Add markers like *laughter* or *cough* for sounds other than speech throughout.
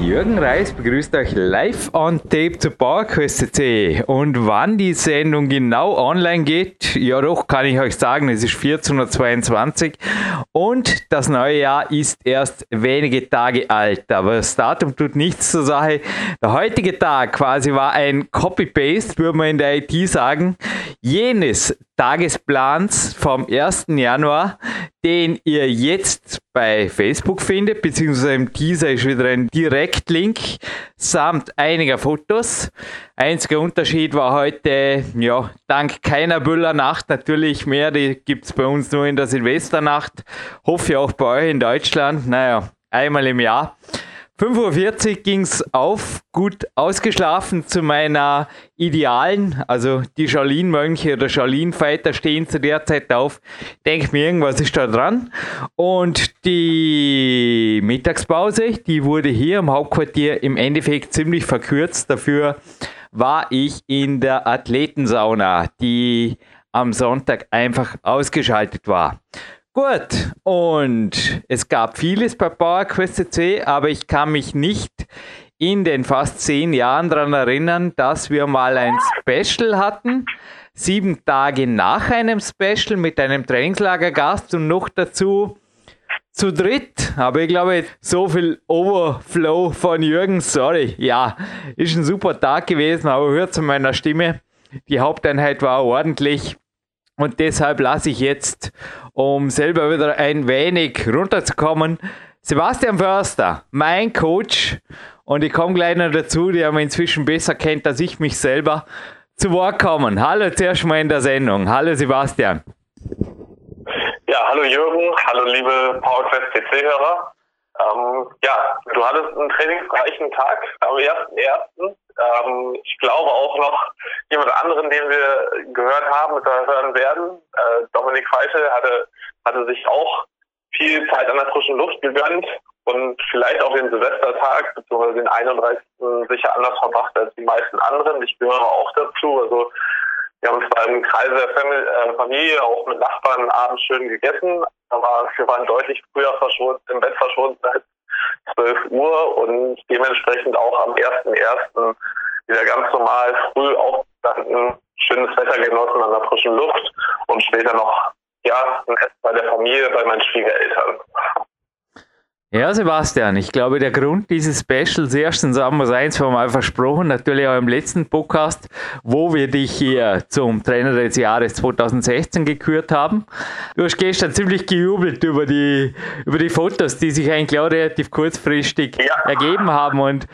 Jürgen Reis begrüßt euch live on tape zu PowerQuest.cc. Und wann die Sendung genau online geht, ja doch, kann ich euch sagen, es ist 1422 und das neue Jahr ist erst wenige Tage alt. Aber das Datum tut nichts zur Sache. Der heutige Tag quasi war ein Copy-Paste, würde man in der IT sagen, jenes Tagesplans vom 1. Januar, den ihr jetzt bei Facebook findet, beziehungsweise im Teaser ist wieder ein Direktlink samt einiger Fotos. Einziger Unterschied war heute, ja, dank keiner Büllernacht natürlich mehr, die gibt es bei uns nur in der Silvesternacht. Hoffe ich auch bei euch in Deutschland, naja, einmal im Jahr. 5.40 Uhr ging es auf, gut ausgeschlafen zu meiner Idealen, also die Shaolin-Mönche oder Shaolin-Fighter stehen zu der Zeit auf. Denke mir, irgendwas ist da dran. Und die Mittagspause, die wurde hier im Hauptquartier im Endeffekt ziemlich verkürzt. Dafür war ich in der Athletensauna, die am Sonntag einfach ausgeschaltet war. Gut, und es gab vieles bei PowerQuest C, aber ich kann mich nicht in den fast zehn Jahren daran erinnern, dass wir mal ein Special hatten. Sieben Tage nach einem Special mit einem Trainingslagergast und noch dazu zu dritt. Aber ich glaube, so viel Overflow von Jürgen, sorry. Ja, ist ein super Tag gewesen, aber hört zu meiner Stimme. Die Haupteinheit war ordentlich. Und deshalb lasse ich jetzt, um selber wieder ein wenig runterzukommen, Sebastian Förster, mein Coach, und ich komme gleich noch dazu, der mich inzwischen besser kennt als ich mich selber, zu Wort kommen. Hallo zuerst mal in der Sendung. Hallo Sebastian. Ja, hallo Jürgen, hallo liebe PowerQuest CC-Hörer. Ähm, ja, du hattest einen trainingsreichen Tag am 1.1. Ähm, ich glaube auch noch jemand anderen, den wir gehört haben oder hören werden. Äh, Dominik Feitel hatte, hatte sich auch viel Zeit an der frischen Luft gegönnt und vielleicht auch den Silvestertag bzw. den 31. sicher anders verbracht als die meisten anderen. Ich gehöre auch dazu. Also wir haben zwar im Kreise der äh, Familie auch mit Nachbarn abends schön gegessen, aber wir waren deutlich früher verschwunden, im Bett verschwunden als 12 Uhr und dementsprechend auch am 1.1. wieder ganz normal früh aufgestanden, schönes Wetter genossen an der frischen Luft und später noch ja, ein Essen bei der Familie, bei meinen Schwiegereltern. Ja, Sebastian, ich glaube, der Grund dieses Specials, erstens haben wir es eins von mal versprochen, natürlich auch im letzten Podcast, wo wir dich hier zum Trainer des Jahres 2016 gekürt haben. Du hast gestern ziemlich gejubelt über die, über die Fotos, die sich eigentlich auch relativ kurzfristig ja. ergeben haben und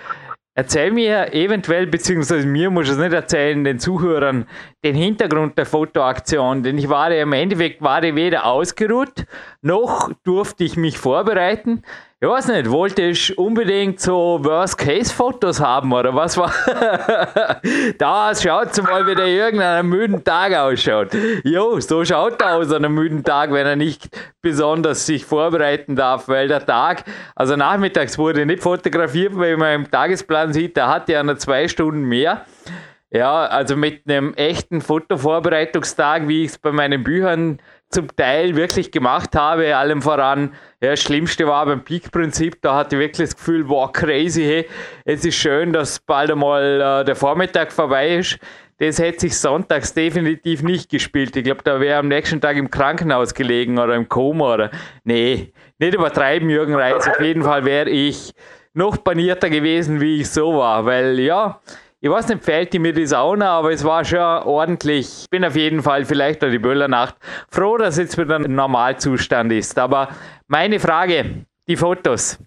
Erzähl mir eventuell, beziehungsweise mir muss es nicht erzählen, den Zuhörern, den Hintergrund der Fotoaktion. Denn ich war ja im Endeffekt war ich weder ausgeruht, noch durfte ich mich vorbereiten. Ich weiß nicht, wollte ich unbedingt so Worst-Case-Fotos haben oder was war? *laughs* da schaut mal, wie der Jürgen an einem müden Tag ausschaut. Jo, so schaut er aus an einem müden Tag, wenn er nicht besonders sich vorbereiten darf, weil der Tag, also nachmittags wurde nicht fotografiert, weil man im Tagesplan sieht, der hat ja noch zwei Stunden mehr. Ja, also mit einem echten Fotovorbereitungstag, wie ich es bei meinen Büchern zum Teil wirklich gemacht habe, allem voran, ja, das Schlimmste war beim Peak-Prinzip, da hatte ich wirklich das Gefühl, wow, crazy, hey, es ist schön, dass bald einmal äh, der Vormittag vorbei ist. Das hätte sich sonntags definitiv nicht gespielt. Ich glaube, da wäre am nächsten Tag im Krankenhaus gelegen oder im Koma oder. Nee, nicht übertreiben, Jürgen Reis. Auf jeden Fall wäre ich noch panierter gewesen, wie ich so war. Weil ja, ich weiß nicht, fehlt mir die Sauna, aber es war schon ordentlich. Ich bin auf jeden Fall vielleicht noch die Böllernacht froh, dass jetzt wieder ein Normalzustand ist. Aber meine Frage, die Fotos.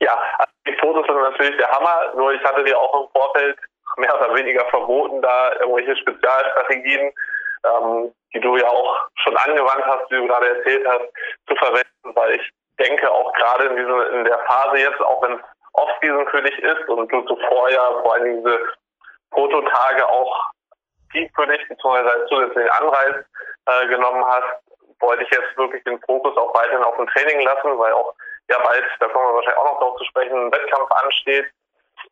Ja, die Fotos sind natürlich der Hammer, nur ich hatte dir auch im Vorfeld mehr oder weniger verboten, da irgendwelche Spezialstrategien, ähm, die du ja auch schon angewandt hast, wie du gerade erzählt hast, zu verwenden, weil ich denke auch gerade in, diese, in der Phase jetzt, auch wenn es Off-Season für dich ist und du zuvor ja vor allem diese Fototage auch die für dich bzw. zusätzlichen Anreiz äh, genommen hast, wollte ich jetzt wirklich den Fokus auch weiterhin auf dem Training lassen, weil auch ja bald, da kommen wir wahrscheinlich auch noch drauf zu sprechen, ein Wettkampf ansteht.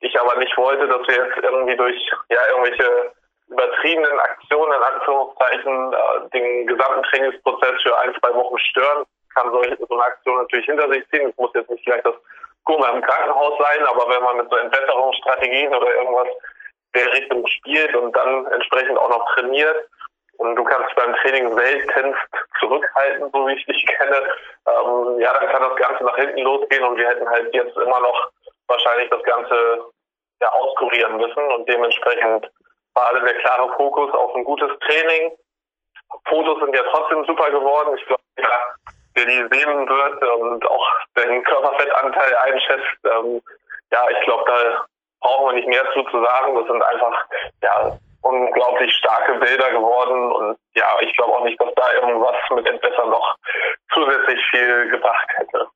Ich aber nicht wollte, dass wir jetzt irgendwie durch ja irgendwelche übertriebenen Aktionen in Anführungszeichen äh, den gesamten Trainingsprozess für ein, zwei Wochen stören. Kann solche, so eine Aktion natürlich hinter sich ziehen. Es muss jetzt nicht gleich das Koma im Krankenhaus sein, aber wenn man mit so Entwässerungsstrategien oder irgendwas der Richtung spielt und dann entsprechend auch noch trainiert, und du kannst beim Training seltenst zurückhalten, so wie ich dich kenne, ähm, ja, dann kann das Ganze nach hinten losgehen und wir hätten halt jetzt immer noch wahrscheinlich das Ganze ja, auskurieren müssen und dementsprechend war alle der klare Fokus auf ein gutes Training. Fotos sind ja trotzdem super geworden. Ich glaube, ja, wer die sehen wird und auch den Körperfettanteil einschätzt, ähm, ja, ich glaube, da brauchen wir nicht mehr zu, zu sagen. Das sind einfach ja, unglaublich starke Bilder geworden und ja, ich glaube auch nicht, dass da irgendwas mit Entwässer noch zusätzlich viel gebracht hätte.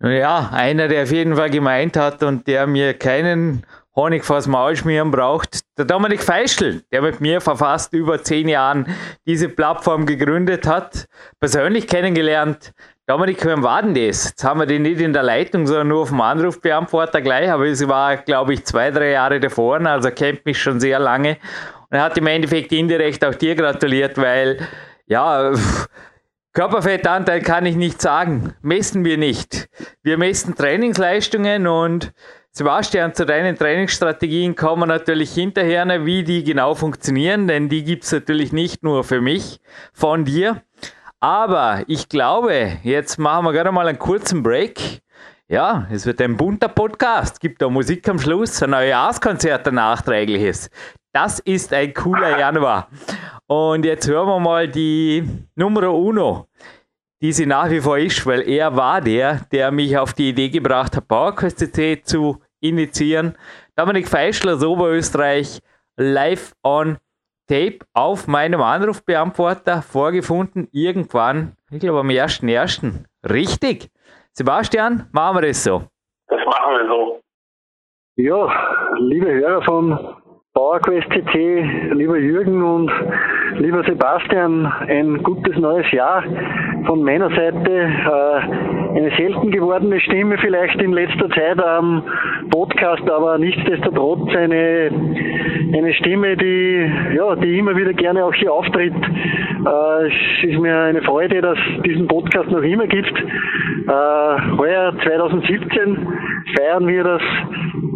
Ja, einer, der auf jeden Fall gemeint hat und der mir keinen Honig vors Maul schmieren braucht, der Dominik Feischl, der mit mir vor fast über zehn Jahren diese Plattform gegründet hat, persönlich kennengelernt. Dominik, wann war denn das? Jetzt haben wir den nicht in der Leitung, sondern nur auf dem Anrufbeantworter gleich, aber es war, glaube ich, zwei, drei Jahre davor, also er kennt mich schon sehr lange. Und er hat im Endeffekt indirekt auch dir gratuliert, weil, ja, *laughs* Körperfettanteil kann ich nicht sagen. Messen wir nicht. Wir messen Trainingsleistungen und Sebastian, zu deinen Trainingsstrategien kommen natürlich hinterher, wie die genau funktionieren, denn die gibt es natürlich nicht nur für mich, von dir, aber ich glaube, jetzt machen wir gerade mal einen kurzen Break. Ja, es wird ein bunter Podcast. Gibt da Musik am Schluss, ein Neujahrskonzert, ein nachträgliches. Das ist ein cooler Januar. Und jetzt hören wir mal die Nummer Uno, die sie nach wie vor ist, weil er war der, der mich auf die Idee gebracht hat, PowerQuest CC zu initiieren. Dominik Feischler aus Oberösterreich, live on Tape auf meinem Anrufbeantworter vorgefunden, irgendwann, ich glaube am 1.1. Richtig. Sebastian, machen wir das so. Das machen wir so. Ja, liebe Hörer von PowerQuest lieber Jürgen und lieber Sebastian, ein gutes neues Jahr von meiner Seite. Äh, eine selten gewordene Stimme vielleicht in letzter Zeit am Podcast, aber nichtsdestotrotz eine, eine Stimme, die, ja, die immer wieder gerne auch hier auftritt. Äh, es ist mir eine Freude, dass es diesen Podcast noch immer gibt. Äh, heuer 2017 feiern wir das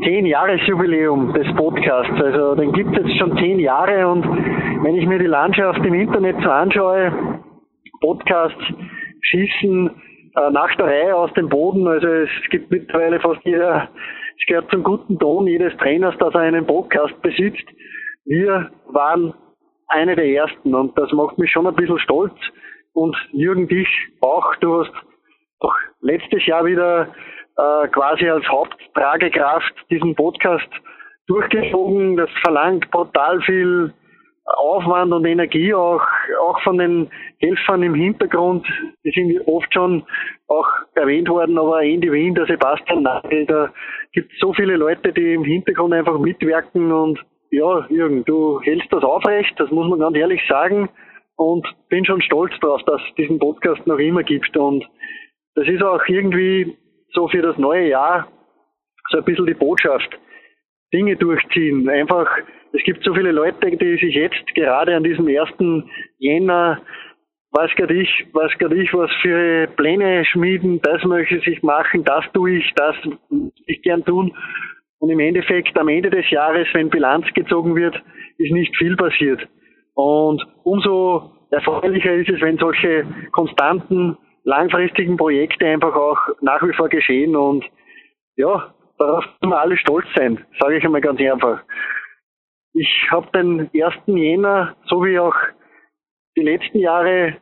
10-Jahres-Jubiläum des Podcasts. Also den gibt es jetzt schon 10 Jahre und wenn ich mir die Landschaft im Internet so anschaue, Podcasts schießen äh, nach der Reihe aus dem Boden. Also es gibt mittlerweile fast jeder, es gehört zum guten Ton jedes Trainers, dass er einen Podcast besitzt. Wir waren eine der ersten und das macht mich schon ein bisschen stolz. Und Jürgen, dich auch. Du hast auch letztes Jahr wieder äh, quasi als Haupttragekraft diesen Podcast durchgezogen. Das verlangt brutal viel Aufwand und Energie auch, auch von den Helfern im Hintergrund. Die sind oft schon auch erwähnt worden, aber Andy Wien, der Sebastian Nagel, da gibt so viele Leute, die im Hintergrund einfach mitwirken und ja, Jürgen, du hältst das aufrecht, das muss man ganz ehrlich sagen und bin schon stolz darauf, dass es diesen Podcast noch immer gibt und das ist auch irgendwie so für das neue Jahr so ein bisschen die Botschaft. Dinge durchziehen. Einfach, es gibt so viele Leute, die sich jetzt gerade an diesem ersten Jänner was gerade ich, was gerade ich, was für Pläne schmieden, das möchte ich machen, das tue ich, das ich gern tun. Und im Endeffekt, am Ende des Jahres, wenn Bilanz gezogen wird, ist nicht viel passiert. Und umso erfreulicher ist es, wenn solche konstanten, langfristigen Projekte einfach auch nach wie vor geschehen. Und ja, darauf können wir alle stolz sein, sage ich einmal ganz einfach. Ich habe den 1. Jänner, so wie auch die letzten Jahre,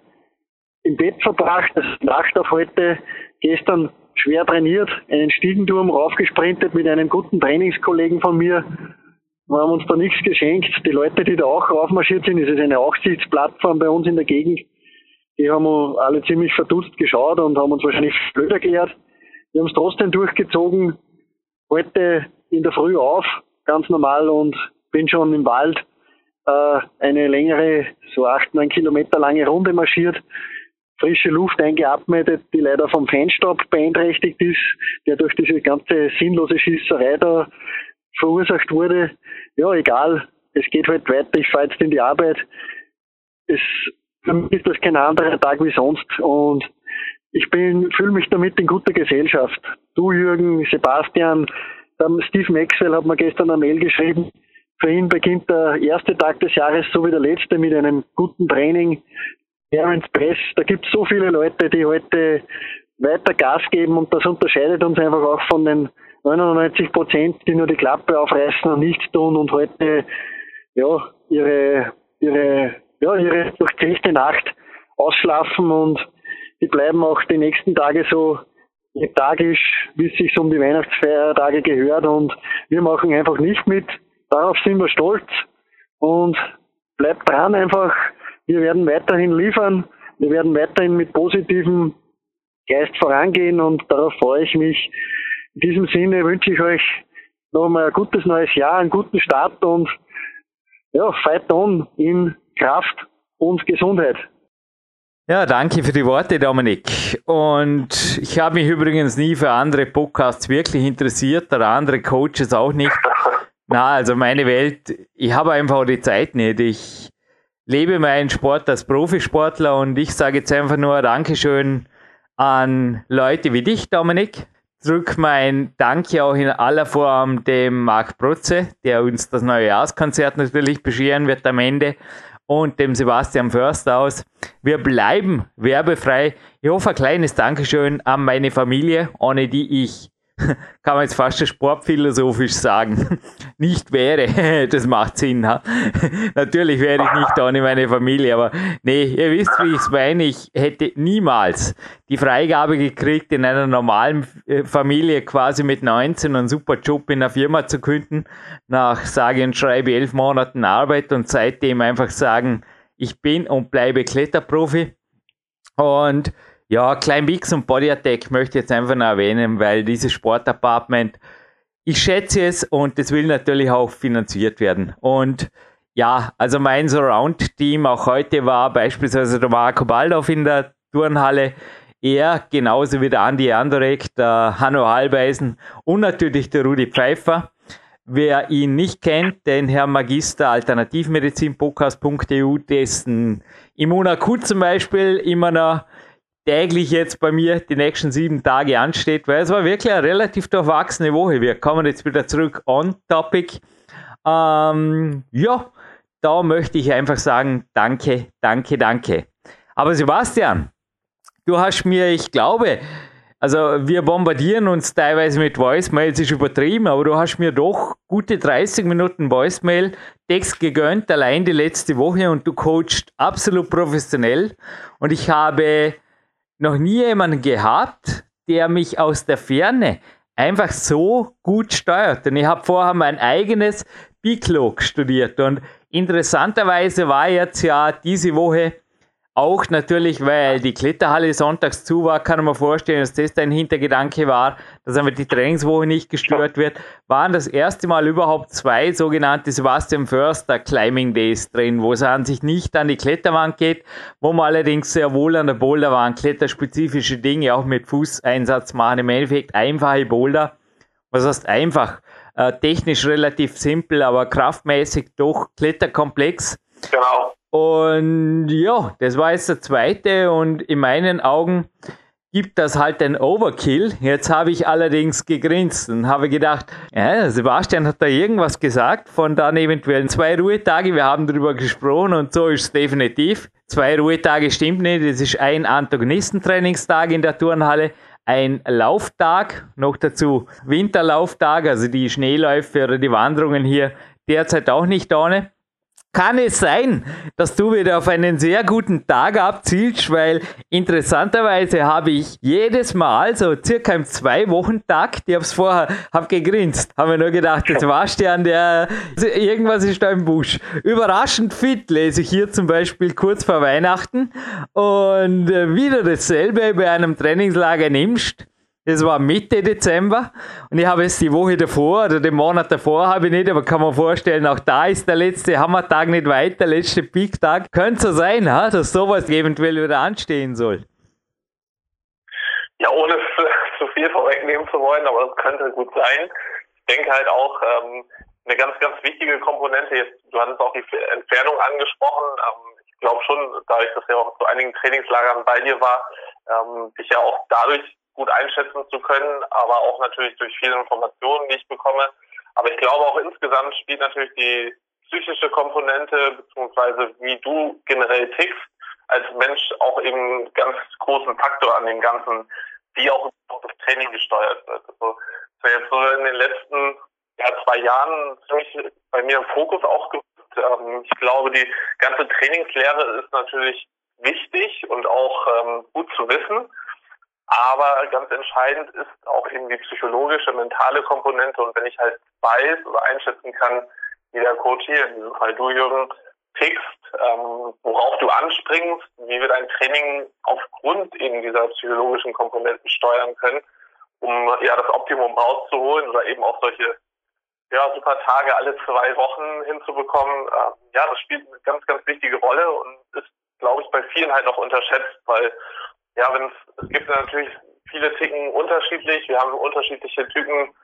im Bett verbracht, das Nacht auf heute, gestern schwer trainiert, einen Stiegenturm raufgesprintet mit einem guten Trainingskollegen von mir. Wir haben uns da nichts geschenkt. Die Leute, die da auch raufmarschiert sind, es ist eine Aussitzplattform bei uns in der Gegend, die haben alle ziemlich verdutzt geschaut und haben uns wahrscheinlich blöd erklärt. Wir haben es trotzdem durchgezogen, heute in der Früh auf, ganz normal und bin schon im Wald äh, eine längere, so acht, neun Kilometer lange Runde marschiert, frische Luft eingeatmet, die leider vom Feinstaub beeinträchtigt ist, der durch diese ganze sinnlose Schießerei da verursacht wurde. Ja, egal, es geht halt weiter, ich fahre jetzt in die Arbeit. Es, für mich ist das kein anderer Tag wie sonst und ich bin, fühle mich damit in guter Gesellschaft. Du, Jürgen, Sebastian, Steve Maxwell hat mir gestern eine Mail geschrieben. Für ihn beginnt der erste Tag des Jahres so wie der letzte mit einem guten Training. Terence Press, da gibt es so viele Leute, die heute weiter Gas geben und das unterscheidet uns einfach auch von den 99 Prozent, die nur die Klappe aufreißen und nichts tun und heute ja ihre ihre ja ihre durchzechte Nacht ausschlafen und die bleiben auch die nächsten Tage so lethargisch, wie es sich um die Weihnachtsfeiertage gehört und wir machen einfach nicht mit. Darauf sind wir stolz und bleibt dran einfach. Wir werden weiterhin liefern. Wir werden weiterhin mit positivem Geist vorangehen und darauf freue ich mich. In diesem Sinne wünsche ich euch nochmal ein gutes neues Jahr, einen guten Start und ja, fight on in Kraft und Gesundheit. Ja, danke für die Worte, Dominik. Und ich habe mich übrigens nie für andere Podcasts wirklich interessiert oder andere Coaches auch nicht. Na, also meine Welt, ich habe einfach die Zeit nicht. Ich lebe meinen Sport als Profisportler und ich sage jetzt einfach nur Dankeschön an Leute wie dich, Dominik. Drück mein Danke auch in aller Form dem Marc Protze, der uns das neue Jahreskonzert natürlich bescheren wird am Ende und dem Sebastian Förster aus. Wir bleiben werbefrei. Ich hoffe, ein kleines Dankeschön an meine Familie, ohne die ich *laughs* kann man jetzt fast sportphilosophisch sagen, *laughs* nicht wäre. *laughs* Das macht Sinn. Ha? Natürlich wäre ich nicht ohne meine Familie, aber nee, ihr wisst, wie ich es meine. Ich hätte niemals die Freigabe gekriegt, in einer normalen äh, Familie quasi mit 19 einen super Job in einer Firma zu künden, nach sage und schreibe elf Monaten Arbeit und seitdem einfach sagen, ich bin und bleibe Kletterprofi. Und ja, Klein Bix und Body Attack möchte ich jetzt einfach noch erwähnen, weil dieses Sportapartment, ich schätze es und es will natürlich auch finanziert werden. Und ja, also mein Surround-Team auch heute war beispielsweise der Marco Baldorf in der Turnhalle, er genauso wie der Andi Andorek, der Hanno Halbeisen und natürlich der Rudi Pfeiffer. Wer ihn nicht kennt, den Herr Magister Alternativmedizin Podcast.eu, dessen Immunakut zum Beispiel immer noch täglich jetzt bei mir die nächsten sieben Tage ansteht, weil es war wirklich eine relativ durchwachsene Woche. Wir kommen jetzt wieder zurück on topic. Ähm, ja, da möchte ich einfach sagen, danke, danke, danke. Aber Sebastian, du hast mir, ich glaube, also wir bombardieren uns teilweise mit Voicemails, ist übertrieben, aber du hast mir doch gute 30 Minuten Voicemail Text gegönnt, allein die letzte Woche und du coachst absolut professionell. Und ich habe noch nie jemanden gehabt, der mich aus der Ferne einfach so gut steuert. Und ich habe vorher mein eigenes Biclog studiert und interessanterweise war jetzt ja diese Woche auch natürlich, weil die Kletterhalle sonntags zu war, kann man vorstellen, dass das dein Hintergedanke war, dass einfach die Trainingswoche nicht gestört wird, waren das erste Mal überhaupt zwei sogenannte Sebastian Förster Climbing Days drin, wo es an sich nicht an die Kletterwand geht, wo man allerdings sehr wohl an der Boulderwand kletterspezifische Dinge auch mit Fußeinsatz machen. Im Endeffekt einfache Boulder. Was heißt einfach? Äh, technisch relativ simpel, aber kraftmäßig doch kletterkomplex. Genau. Und ja, das war jetzt der zweite und in meinen Augen gibt das halt ein Overkill. Jetzt habe ich allerdings gegrinst und habe gedacht, ja, Sebastian hat da irgendwas gesagt von dann eventuell zwei Ruhetage. Wir haben darüber gesprochen und so ist es definitiv. Zwei Ruhetage stimmt nicht. Es ist ein Antagonistentrainingstag in der Turnhalle, ein Lauftag, noch dazu Winterlauftag, also die Schneeläufe oder die Wanderungen hier derzeit auch nicht ohne kann es sein, dass du wieder auf einen sehr guten Tag abzielst, weil interessanterweise habe ich jedes Mal, so circa im Zwei-Wochen-Takt, ich habe es vorher, habe gegrinst, habe mir nur gedacht, das warst du an der, irgendwas ist da im Busch. Überraschend fit lese ich hier zum Beispiel kurz vor Weihnachten und äh, wieder dasselbe bei einem Trainingslager nimmst das war Mitte Dezember und ich habe es die Woche davor oder den Monat davor habe ich nicht, aber kann man vorstellen, auch da ist der letzte Hammertag nicht weit, der letzte Peaktag. Könnte so sein, dass sowas eventuell wieder anstehen soll. Ja, ohne *laughs* zu viel vorwegnehmen zu wollen, aber es könnte gut sein. denke halt auch, ähm, eine ganz, ganz wichtige Komponente, jetzt, du hattest auch die Entfernung angesprochen, ähm, ich glaube schon, dadurch, dass ich auch zu einigen Trainingslagern bei dir war, ähm, dich ja auch dadurch gut einschätzen zu können, aber auch natürlich durch viele Informationen, die ich bekomme. Aber ich glaube auch insgesamt spielt natürlich die psychische Komponente, beziehungsweise wie du generell tickst, als Mensch auch eben ganz großen Faktor an dem Ganzen, wie auch das Training gesteuert wird. Also, das jetzt so in den letzten ja, zwei Jahren ziemlich bei mir im Fokus auch. Ähm, ich glaube, die ganze Trainingslehre ist natürlich wichtig und auch ähm, gut zu wissen. Aber ganz entscheidend ist auch eben die psychologische, mentale Komponente. Und wenn ich halt weiß oder einschätzen kann, wie der Coach hier, in diesem Fall du, Jürgen, tickst, ähm, worauf du anspringst, wie wir dein Training aufgrund eben dieser psychologischen Komponenten steuern können, um ja das Optimum rauszuholen oder eben auch solche ja, super Tage alle zwei Wochen hinzubekommen. Ähm, ja, das spielt eine ganz, ganz wichtige Rolle und ist, glaube ich, bei vielen halt noch unterschätzt, weil ja, wenn es, gibt natürlich viele Ticken unterschiedlich. Wir haben unterschiedliche Typen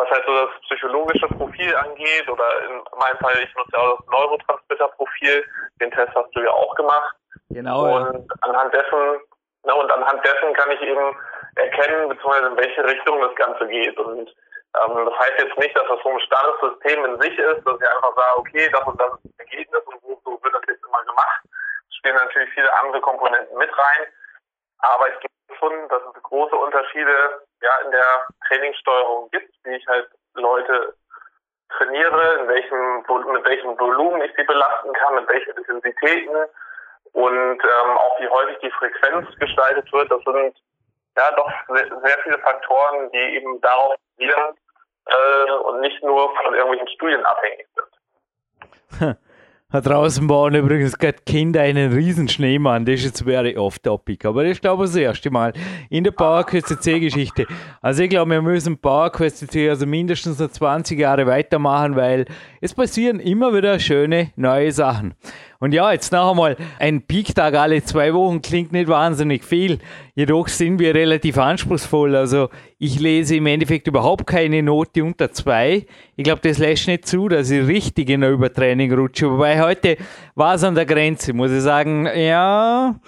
was halt so das psychologische Profil angeht oder in meinem Fall, ich nutze ja auch das Neurotransmitter-Profil, den Test hast du ja auch gemacht. Genau. Und ja. anhand dessen, ne, und anhand dessen kann ich eben erkennen, beziehungsweise in welche Richtung das Ganze geht. Und ähm, das heißt jetzt nicht, dass das so ein starres System in sich ist, dass ich einfach sage, okay, das und das ist das Ergebnis und so, so wird das jetzt immer gemacht. Es spielen natürlich viele andere Komponenten mit rein. Aber ich glaube schon, dass es große Unterschiede ja in der Trainingssteuerung gibt, wie ich halt Leute trainiere, in welchem, mit welchem Volumen ich sie belasten kann, mit welchen Intensitäten und ähm, auch wie häufig die Frequenz gestaltet wird. Das sind ja doch sehr, viele Faktoren, die eben darauf basieren äh, und nicht nur von irgendwelchen Studien abhängig sind. *laughs* Da draußen bauen übrigens gerade Kinder einen riesen Schneemann. Das ist jetzt very off-topic. Aber das ist, glaube ich, das erste Mal in der PowerQuest C-Geschichte. Also ich glaube, wir müssen PowerQuest C also mindestens noch 20 Jahre weitermachen, weil es passieren immer wieder schöne neue Sachen. Und ja, jetzt noch einmal, ein Peak-Tag alle zwei Wochen klingt nicht wahnsinnig viel. Jedoch sind wir relativ anspruchsvoll. Also ich lese im Endeffekt überhaupt keine Note unter zwei. Ich glaube, das lässt nicht zu, dass ich richtig in ein Übertraining rutsche. Wobei heute war es an der Grenze, muss ich sagen, ja,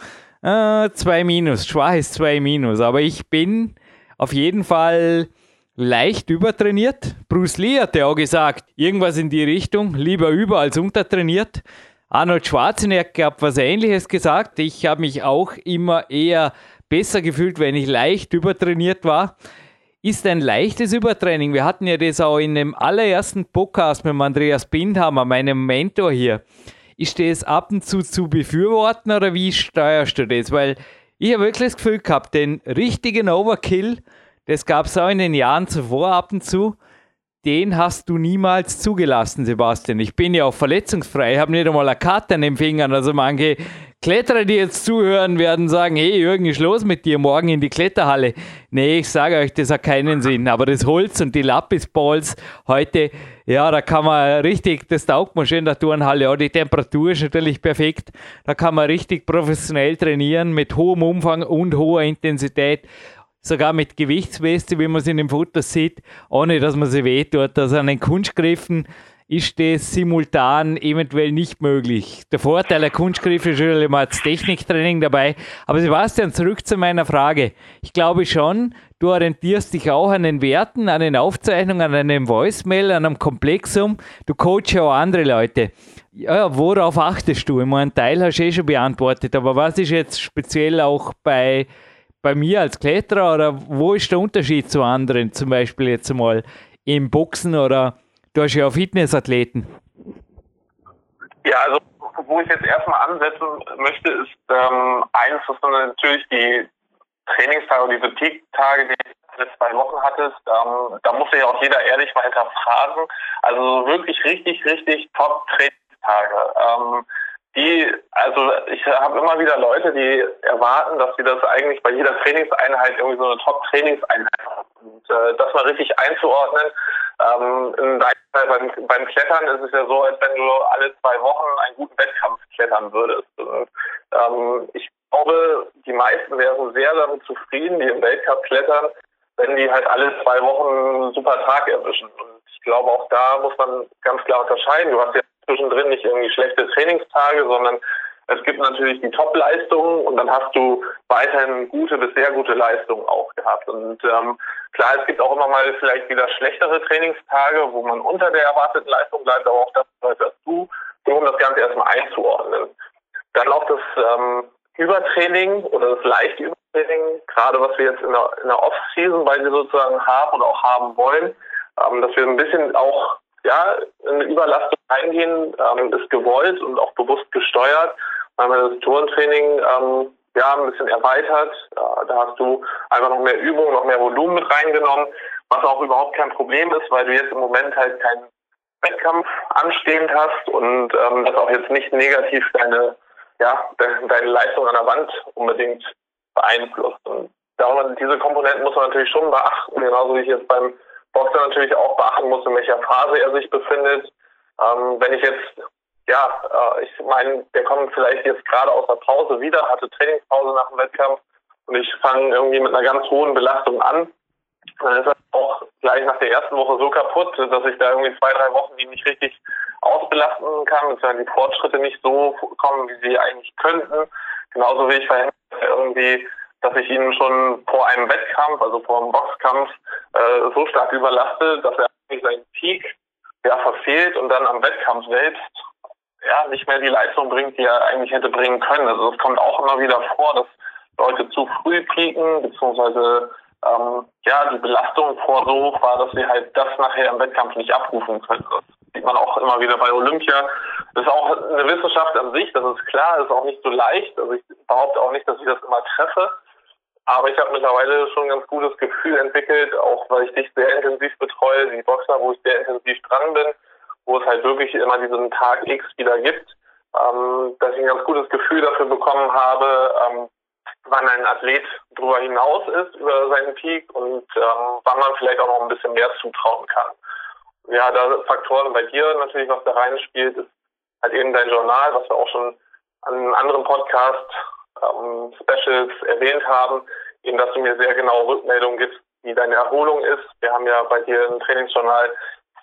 äh, zwei Minus, schwaches zwei Minus. Aber ich bin auf jeden Fall leicht übertrainiert. Bruce Lee hat ja auch gesagt, irgendwas in die Richtung, lieber über als untertrainiert. Arnold Schwarzenegger hat was Ähnliches gesagt. Ich habe mich auch immer eher besser gefühlt, wenn ich leicht übertrainiert war. Ist ein leichtes Übertraining. Wir hatten ja das auch in dem allerersten Podcast mit Andreas Bindhammer, meinem Mentor hier. Ist das ab und zu zu befürworten oder wie steuerst du das? Weil ich habe wirklich das Gefühl gehabt, den richtigen Overkill, das gab es auch in den Jahren zuvor ab und zu den hast du niemals zugelassen, Sebastian. Ich bin ja auch verletzungsfrei, ich habe nicht einmal eine Karte an den Fingern. Also manche Kletterer, die jetzt zuhören, werden sagen, hey Jürgen, ist los mit dir morgen in die Kletterhalle. Nee, ich sage euch, das hat keinen Sinn. Aber das Holz und die Lappisballs heute, ja, da kann man richtig, das taugt man schön in der Turnhalle. Ja, die Temperatur ist natürlich perfekt. Da kann man richtig professionell trainieren mit hohem Umfang und hoher Intensität sogar mit Gewichtsweste, wie man es in den Fotos sieht, ohne dass man sie wehtut. Also an den Kunstgriffen ist das simultan eventuell nicht möglich. Der Vorteil der Kunstgriffe ist natürlich mal das Techniktraining dabei. Aber Sebastian, zurück zu meiner Frage. Ich glaube schon, du orientierst dich auch an den Werten, an den Aufzeichnungen, an einem Voicemail, an einem Komplexum. Du coachst auch andere Leute. Ja, worauf achtest du? Ich meine, einen Teil hast du eh schon beantwortet, aber was ist jetzt speziell auch bei bei mir als Kletterer oder wo ist der Unterschied zu anderen, zum Beispiel jetzt mal im Boxen oder du hast ja auch Fitnessathleten? Ja, also wo ich jetzt erstmal ansetzen möchte, ist ähm, eins, was du natürlich die Trainingstage und diese Peak-Tage, die du letzte zwei Wochen hattest, ähm, da muss sich auch jeder ehrlich mal hinterfragen. Also wirklich richtig, richtig Top-Trainingstage. Ähm, die, also ich habe immer wieder Leute, die erwarten, dass sie das eigentlich bei jeder Trainingseinheit irgendwie so eine Top-Trainingseinheit haben. Und äh, das mal richtig einzuordnen. Ähm, in Fall beim, beim Klettern ist es ja so, als wenn du alle zwei Wochen einen guten Wettkampf klettern würdest. Und, ähm, ich glaube, die meisten wären sehr damit zufrieden, die im Weltcup klettern, wenn die halt alle zwei Wochen einen super Tag erwischen. Und glaube, auch da muss man ganz klar unterscheiden. Du hast ja zwischendrin nicht irgendwie schlechte Trainingstage, sondern es gibt natürlich die Top-Leistungen und dann hast du weiterhin gute bis sehr gute Leistungen auch gehabt. Und ähm, klar, es gibt auch immer mal vielleicht wieder schlechtere Trainingstage, wo man unter der erwarteten Leistung bleibt, aber auch das gehört dazu, um das Ganze erstmal einzuordnen. Dann auch das ähm, Übertraining oder das leichte Übertraining, gerade was wir jetzt in der, in der Off-Season bei dir sozusagen haben und auch haben wollen, ähm, dass wir ein bisschen auch ja, in Überlastung eingehen, ähm, ist gewollt und auch bewusst gesteuert. Dann haben das Turntraining ähm, ja, ein bisschen erweitert. Äh, da hast du einfach noch mehr Übung, noch mehr Volumen mit reingenommen, was auch überhaupt kein Problem ist, weil du jetzt im Moment halt keinen Wettkampf anstehend hast und ähm, das auch jetzt nicht negativ deine, ja, de deine Leistung an der Wand unbedingt beeinflusst. Und darum, diese Komponenten muss man natürlich schon beachten, genauso wie ich jetzt beim Boxer natürlich auch beachten muss, in welcher Phase er sich befindet. Ähm, wenn ich jetzt, ja, äh, ich meine, der kommt vielleicht jetzt gerade aus der Pause wieder, hatte Trainingspause nach dem Wettkampf und ich fange irgendwie mit einer ganz hohen Belastung an, dann ist er auch gleich nach der ersten Woche so kaputt, dass ich da irgendwie zwei, drei Wochen die nicht richtig ausbelasten kann, beziehungsweise die Fortschritte nicht so kommen, wie sie eigentlich könnten. Genauso wie ich verhindere irgendwie dass ich ihn schon vor einem Wettkampf, also vor einem Boxkampf, äh, so stark überlaste, dass er eigentlich seinen Peak ja, verfehlt und dann am Wettkampf selbst ja nicht mehr die Leistung bringt, die er eigentlich hätte bringen können. Also es kommt auch immer wieder vor, dass Leute zu früh pieken, beziehungsweise ähm, ja, die Belastung vor so hoch war, dass sie halt das nachher im Wettkampf nicht abrufen können. Das sieht man auch immer wieder bei Olympia. Das ist auch eine Wissenschaft an sich, das ist klar, das ist auch nicht so leicht. Also ich behaupte auch nicht, dass ich das immer treffe. Aber ich habe mittlerweile schon ein ganz gutes Gefühl entwickelt, auch weil ich dich sehr intensiv betreue, die Boxer, wo ich sehr intensiv dran bin, wo es halt wirklich immer diesen Tag X wieder gibt, ähm, dass ich ein ganz gutes Gefühl dafür bekommen habe, ähm, wann ein Athlet darüber hinaus ist, über seinen Peak und ähm, wann man vielleicht auch noch ein bisschen mehr zutrauen kann. Ja, da Faktoren bei dir natürlich, was da reinspielt, ist halt eben dein Journal, was wir auch schon an einem anderen Podcast ähm, Specials erwähnt haben, eben dass du mir sehr genaue Rückmeldungen gibst, wie deine Erholung ist. Wir haben ja bei dir im Trainingsjournal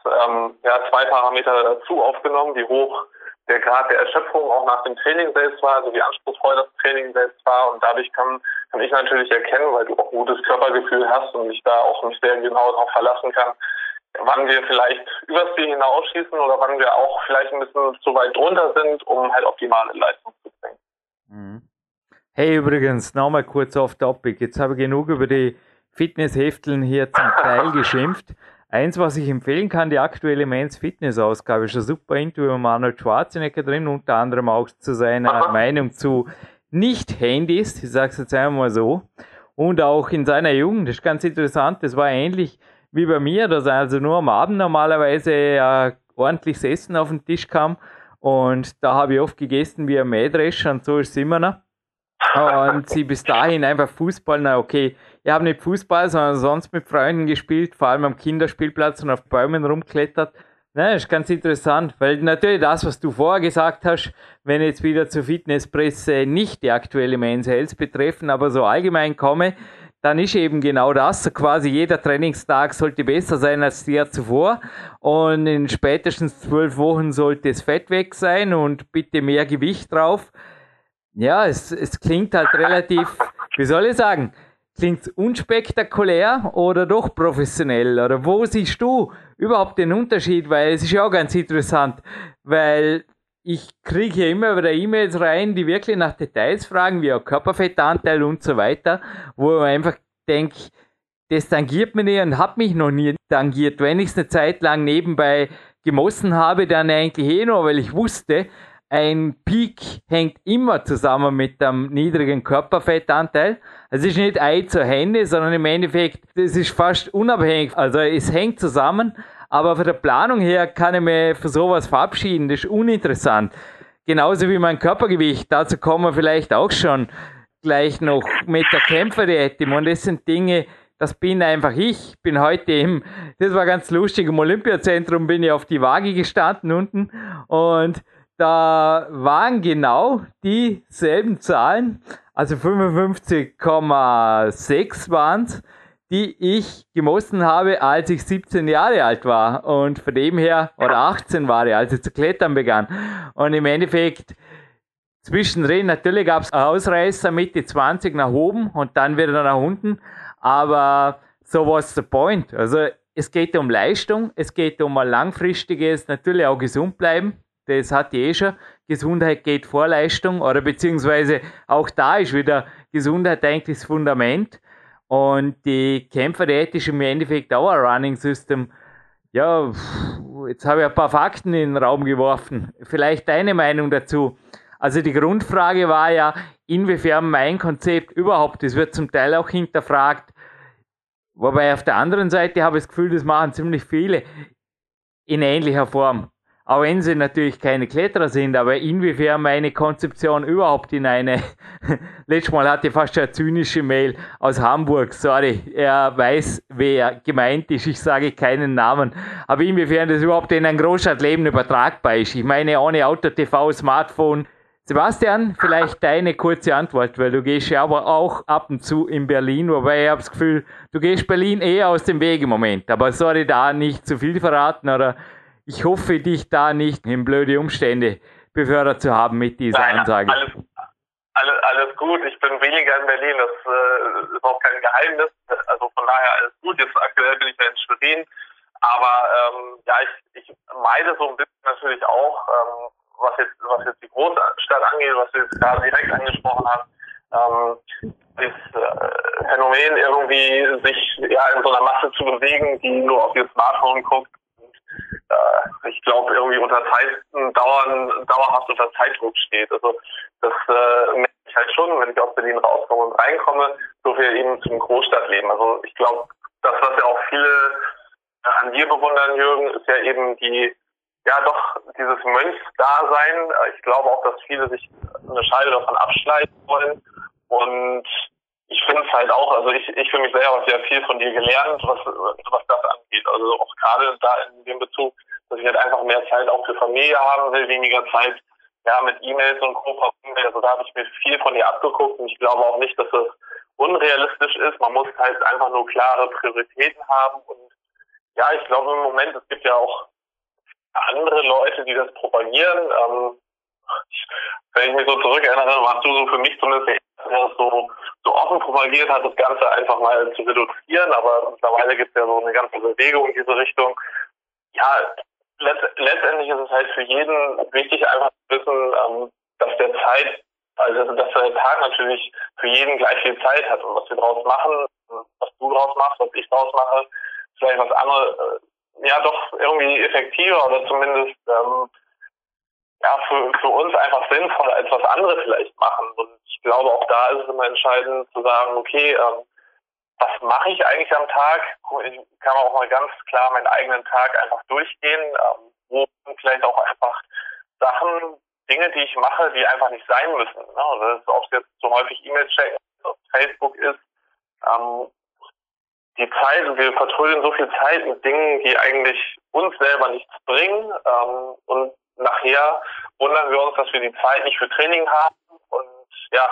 ähm, ja, zwei Parameter dazu aufgenommen, wie hoch der Grad der Erschöpfung auch nach dem Training selbst war, also wie anspruchsvoll das Training selbst war. Und dadurch kann, kann ich natürlich erkennen, weil du auch gutes Körpergefühl hast und ich da auch mich sehr genau darauf verlassen kann, wann wir vielleicht übers Ziel hinausschießen oder wann wir auch vielleicht ein bisschen zu weit drunter sind, um halt optimale Leistung zu bringen. Mhm. Hey, übrigens, nochmal kurz auf Topic. Jetzt habe ich genug über die Fitnesshefteln hier zum Teil *laughs* geschimpft. Eins, was ich empfehlen kann, die aktuelle Men's Fitness Ausgabe, ist ein super Interview mit Arnold Schwarzenegger drin, unter anderem auch zu seiner Aha. Meinung zu Nicht-Handys, ich sage es jetzt einmal so. Und auch in seiner Jugend, das ist ganz interessant, das war ähnlich wie bei mir, dass also nur am Abend normalerweise äh, ordentliches Essen auf den Tisch kam. Und da habe ich oft gegessen wie ein Mähdrescher und so ist es immer noch und sie bis dahin einfach Fußball, na okay, ich habe nicht Fußball, sondern sonst mit Freunden gespielt, vor allem am Kinderspielplatz und auf Bäumen rumklettert. Na, ist ganz interessant, weil natürlich das, was du vorher gesagt hast, wenn jetzt wieder zur Fitnesspresse nicht die aktuelle Men's Health betreffen, aber so allgemein komme, dann ist eben genau das. Quasi jeder Trainingstag sollte besser sein als der zuvor. Und in spätestens zwölf Wochen sollte es Fett weg sein und bitte mehr Gewicht drauf. Ja, es, es klingt halt relativ, wie soll ich sagen, klingt unspektakulär oder doch professionell? Oder wo siehst du überhaupt den Unterschied? Weil es ist ja auch ganz interessant, weil ich kriege hier immer wieder E-Mails rein, die wirklich nach Details fragen, wie auch Körperfettanteil und so weiter, wo ich einfach denke, das tangiert mich nicht und hat mich noch nie tangiert. Wenn ich es eine Zeit lang nebenbei gemossen habe, dann eigentlich eh nur, weil ich wusste, ein Peak hängt immer zusammen mit dem niedrigen Körperfettanteil. Es ist nicht Ei zur Hände, sondern im Endeffekt, es ist fast unabhängig. Also es hängt zusammen, aber von der Planung her kann ich mich für sowas verabschieden. Das ist uninteressant. Genauso wie mein Körpergewicht. Dazu kommen wir vielleicht auch schon gleich noch mit der Kämpferdiät. Und das sind Dinge, das bin einfach ich. Bin heute im, das war ganz lustig, im Olympiazentrum bin ich auf die Waage gestanden unten und da waren genau dieselben Zahlen, also 55,6 waren es, die ich gemossen habe, als ich 17 Jahre alt war und von dem her, oder 18 war ich, als ich zu klettern begann. Und im Endeffekt, zwischendrin, natürlich gab es Ausreißer Mitte 20 nach oben und dann wieder nach unten, aber so was the point. Also es geht um Leistung, es geht um ein langfristiges, natürlich auch gesund bleiben. Das hat die eh schon. Gesundheit geht vor Leistung oder beziehungsweise auch da ist wieder Gesundheit eigentlich das Fundament. Und die Kämpferdiät ist im Endeffekt auch ein Running System. Ja, jetzt habe ich ein paar Fakten in den Raum geworfen. Vielleicht deine Meinung dazu. Also die Grundfrage war ja, inwiefern mein Konzept überhaupt, das wird zum Teil auch hinterfragt, Wobei auf der anderen Seite habe ich das Gefühl, das machen ziemlich viele in ähnlicher Form. Auch wenn sie natürlich keine Kletterer sind, aber inwiefern meine Konzeption überhaupt in eine. *laughs* Letztes Mal hatte ich fast eine zynische Mail aus Hamburg. Sorry, er weiß, wer gemeint ist. Ich sage keinen Namen. Aber inwiefern das überhaupt in ein Großstadtleben übertragbar ist. Ich meine, ohne Auto, TV, Smartphone Sebastian, vielleicht deine kurze Antwort, weil du gehst ja aber auch ab und zu in Berlin, wobei ich habe das Gefühl, du gehst Berlin eher aus dem Weg im Moment. Aber sorry, da nicht zu viel verraten oder ich hoffe, dich da nicht in blöde Umstände befördert zu haben mit dieser Nein, Ansage. Alles, alles, alles gut, ich bin weniger in Berlin, das äh, ist auch kein Geheimnis. Also von daher alles gut. Jetzt aktuell bin ich ja in Schwerin. Aber ähm, ja, ich, ich meide so ein bisschen natürlich auch, ähm, was jetzt, was jetzt die Großstadt angeht, was du jetzt gerade direkt angesprochen hast, ähm, das äh, Phänomen irgendwie sich ja in so einer Masse zu bewegen, die nur auf ihr Smartphone guckt. Äh, ich glaube, irgendwie unter Zeit, dauern, dauerhaft unter Zeitdruck steht. Also das äh, merke ich halt schon, wenn ich aus Berlin rauskomme und reinkomme, so viel eben zum Großstadtleben. Also ich glaube, das, was ja auch viele an dir bewundern, Jürgen, ist ja eben die ja doch dieses Mönchsdasein. Ich glaube auch, dass viele sich eine Scheibe davon abschneiden wollen. Und ich finde es halt auch, also ich, ich für mich selber habe sehr viel von dir gelernt, was, was das angeht. Also auch gerade da in dem Bezug, dass ich halt einfach mehr Zeit auch für Familie haben will, weniger Zeit ja mit E-Mails und Co. verbringen Also da habe ich mir viel von dir abgeguckt und ich glaube auch nicht, dass es unrealistisch ist. Man muss halt einfach nur klare Prioritäten haben und ja, ich glaube im Moment, es gibt ja auch andere Leute, die das propagieren. Ähm, wenn ich mich so zurückerinnere, warst du so für mich zumindest der so, so offen propagiert hat, das Ganze einfach mal zu reduzieren. Aber mittlerweile gibt es ja so eine ganze Bewegung in diese Richtung. Ja, letzt, letztendlich ist es halt für jeden wichtig, einfach zu wissen, ähm, dass der Zeit, also dass der Tag natürlich für jeden gleich viel Zeit hat und was wir draus machen, was du draus machst, was ich draus mache, vielleicht was andere ja doch irgendwie effektiver oder zumindest ähm, ja für, für uns einfach sinnvoller als was andere vielleicht machen. Und ich glaube auch da ist es immer entscheidend zu sagen, okay, ähm, was mache ich eigentlich am Tag? Ich kann auch mal ganz klar meinen eigenen Tag einfach durchgehen, ähm, wo vielleicht auch einfach Sachen, Dinge, die ich mache, die einfach nicht sein müssen. Ne? Also, ob es jetzt so häufig E-Mails checken auf Facebook ist, ähm, die Zeit, wir vertrödeln so viel Zeit mit Dingen, die eigentlich uns selber nichts bringen. Ähm, und nachher wundern wir uns, dass wir die Zeit nicht für Training haben und ja,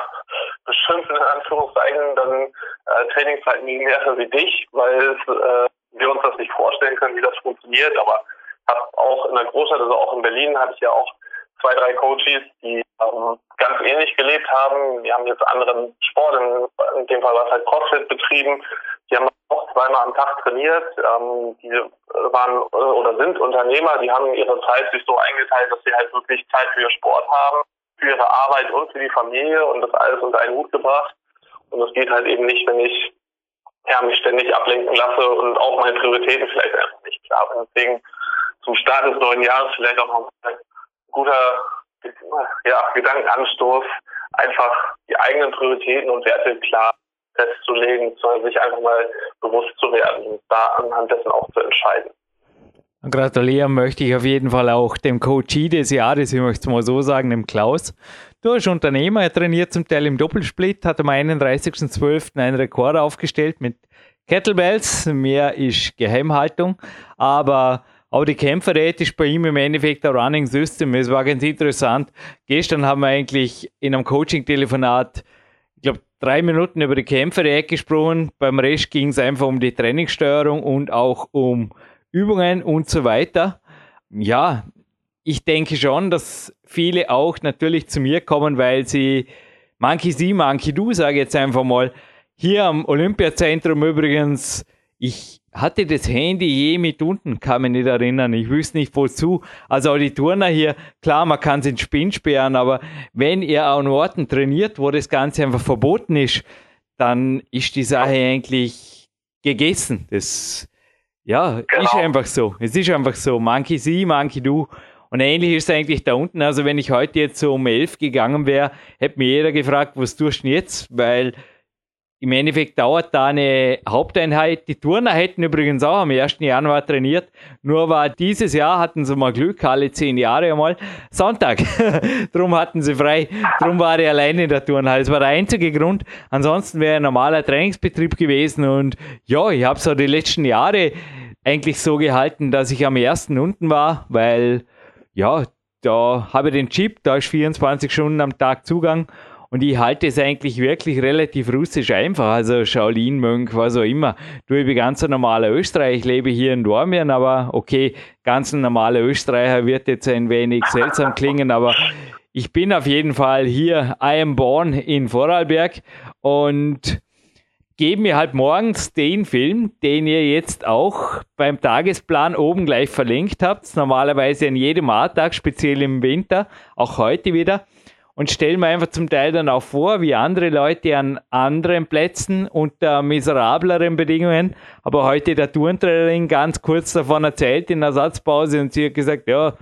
beschimpfen in Anführungszeichen dann äh, Trainingszeiten gegen wie dich, weil äh, wir uns das nicht vorstellen können, wie das funktioniert. Aber hab auch in der Großstadt, also auch in Berlin, hatte ich ja auch zwei, drei Coaches, die ähm, ganz ähnlich gelebt haben. Die haben jetzt anderen Sport, in, in dem Fall war es halt CrossFit betrieben. Zweimal am Tag trainiert. Ähm, die waren äh, oder sind Unternehmer, die haben ihre Zeit sich so eingeteilt, dass sie halt wirklich Zeit für Sport haben, für ihre Arbeit und für die Familie und das alles unter einen Hut gebracht. Und das geht halt eben nicht, wenn ich ja, mich ständig ablenken lasse und auch meine Prioritäten vielleicht einfach nicht klar sind. Deswegen zum Start des neuen Jahres vielleicht auch noch ein guter ja, Gedankenanstoß, einfach die eigenen Prioritäten und Werte klar festzulegen, sondern sich einfach mal bewusst zu werden und da anhand dessen auch zu entscheiden. Gratulieren möchte ich auf jeden Fall auch dem Coachie des Jahres, ich möchte es mal so sagen, dem Klaus. Du als Unternehmer, er trainiert zum Teil im Doppelsplit, hat am 31.12. einen Rekord aufgestellt mit Kettlebells. Mehr ist Geheimhaltung, aber auch die Kämpferät ist bei ihm im Endeffekt ein Running System. Es war ganz interessant. Gestern haben wir eigentlich in einem Coaching-Telefonat drei Minuten über die Kämpferecke gesprungen. Beim Rest ging es einfach um die Trainingssteuerung und auch um Übungen und so weiter. Ja, ich denke schon, dass viele auch natürlich zu mir kommen, weil sie manche sie, manche du, sage ich jetzt einfach mal. Hier am Olympiazentrum übrigens, ich hatte das Handy je mit unten, kann mich nicht erinnern. Ich wüsste nicht wozu. Also auch die Turner hier, klar, man kann sie in Spinn sperren, aber wenn ihr an Orten trainiert, wo das Ganze einfach verboten ist, dann ist die Sache eigentlich gegessen. Das ja, genau. ist einfach so. Es ist einfach so. Manche sie, manche du. Und ähnlich ist es eigentlich da unten. Also wenn ich heute jetzt so um elf gegangen wäre, hätte mir jeder gefragt, was tust du jetzt? Weil im Endeffekt dauert da eine Haupteinheit. Die Turner hätten übrigens auch am 1. Januar trainiert. Nur war dieses Jahr hatten sie mal Glück, alle zehn Jahre einmal, Sonntag. *laughs* Drum hatten sie frei. Drum war ich alleine in der Turnhalle. Das war der einzige Grund. Ansonsten wäre ein normaler Trainingsbetrieb gewesen. Und ja, ich habe so die letzten Jahre eigentlich so gehalten, dass ich am ersten unten war, weil ja, da habe ich den Chip, da ist 24 Stunden am Tag Zugang und ich halte es eigentlich wirklich relativ russisch einfach. Also Shaolin, Mönch, was auch immer. Du, ich bin ganz ein normaler Österreicher, ich lebe hier in Dormien, aber okay, ganz ein normaler Österreicher wird jetzt ein wenig seltsam klingen, aber ich bin auf jeden Fall hier, I am born in Vorarlberg. Und gebe mir halt morgens den Film, den ihr jetzt auch beim Tagesplan oben gleich verlinkt habt, normalerweise an jedem A-Tag, speziell im Winter, auch heute wieder und stelle mir einfach zum Teil dann auch vor, wie andere Leute an anderen Plätzen unter miserableren Bedingungen, aber heute der Turntrainerin ganz kurz davon erzählt in der Satzpause und sie hat gesagt, ja,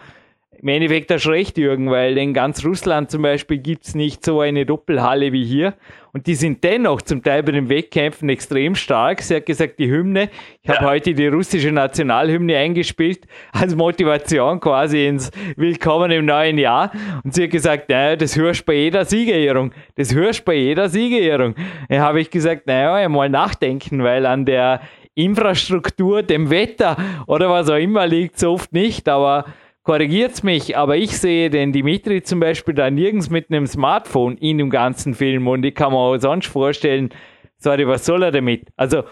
im Endeffekt hast du recht, Jürgen, weil in ganz Russland zum Beispiel gibt es nicht so eine Doppelhalle wie hier. Und die sind dennoch zum Teil bei den Wettkämpfen extrem stark. Sie hat gesagt, die Hymne, ich habe heute die russische Nationalhymne eingespielt, als Motivation quasi ins Willkommen im neuen Jahr. Und sie hat gesagt, naja, das hörst du bei jeder Siegerehrung. Das hörst du bei jeder Siegerehrung. Da habe ich gesagt, naja, mal nachdenken, weil an der Infrastruktur, dem Wetter oder was auch immer liegt es oft nicht, aber korrigiert mich, aber ich sehe den Dimitri zum Beispiel da nirgends mit einem Smartphone in dem ganzen Film und ich kann mir auch sonst vorstellen, sorry, was soll er damit? Also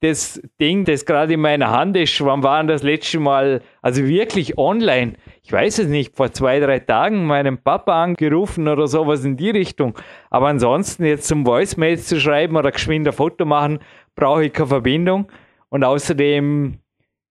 das Ding, das gerade in meiner Hand ist, wann war das letzte Mal, also wirklich online, ich weiß es nicht, vor zwei, drei Tagen meinem Papa angerufen oder sowas in die Richtung. Aber ansonsten jetzt zum Voicemails zu schreiben oder geschwind ein Foto machen, brauche ich keine Verbindung. Und außerdem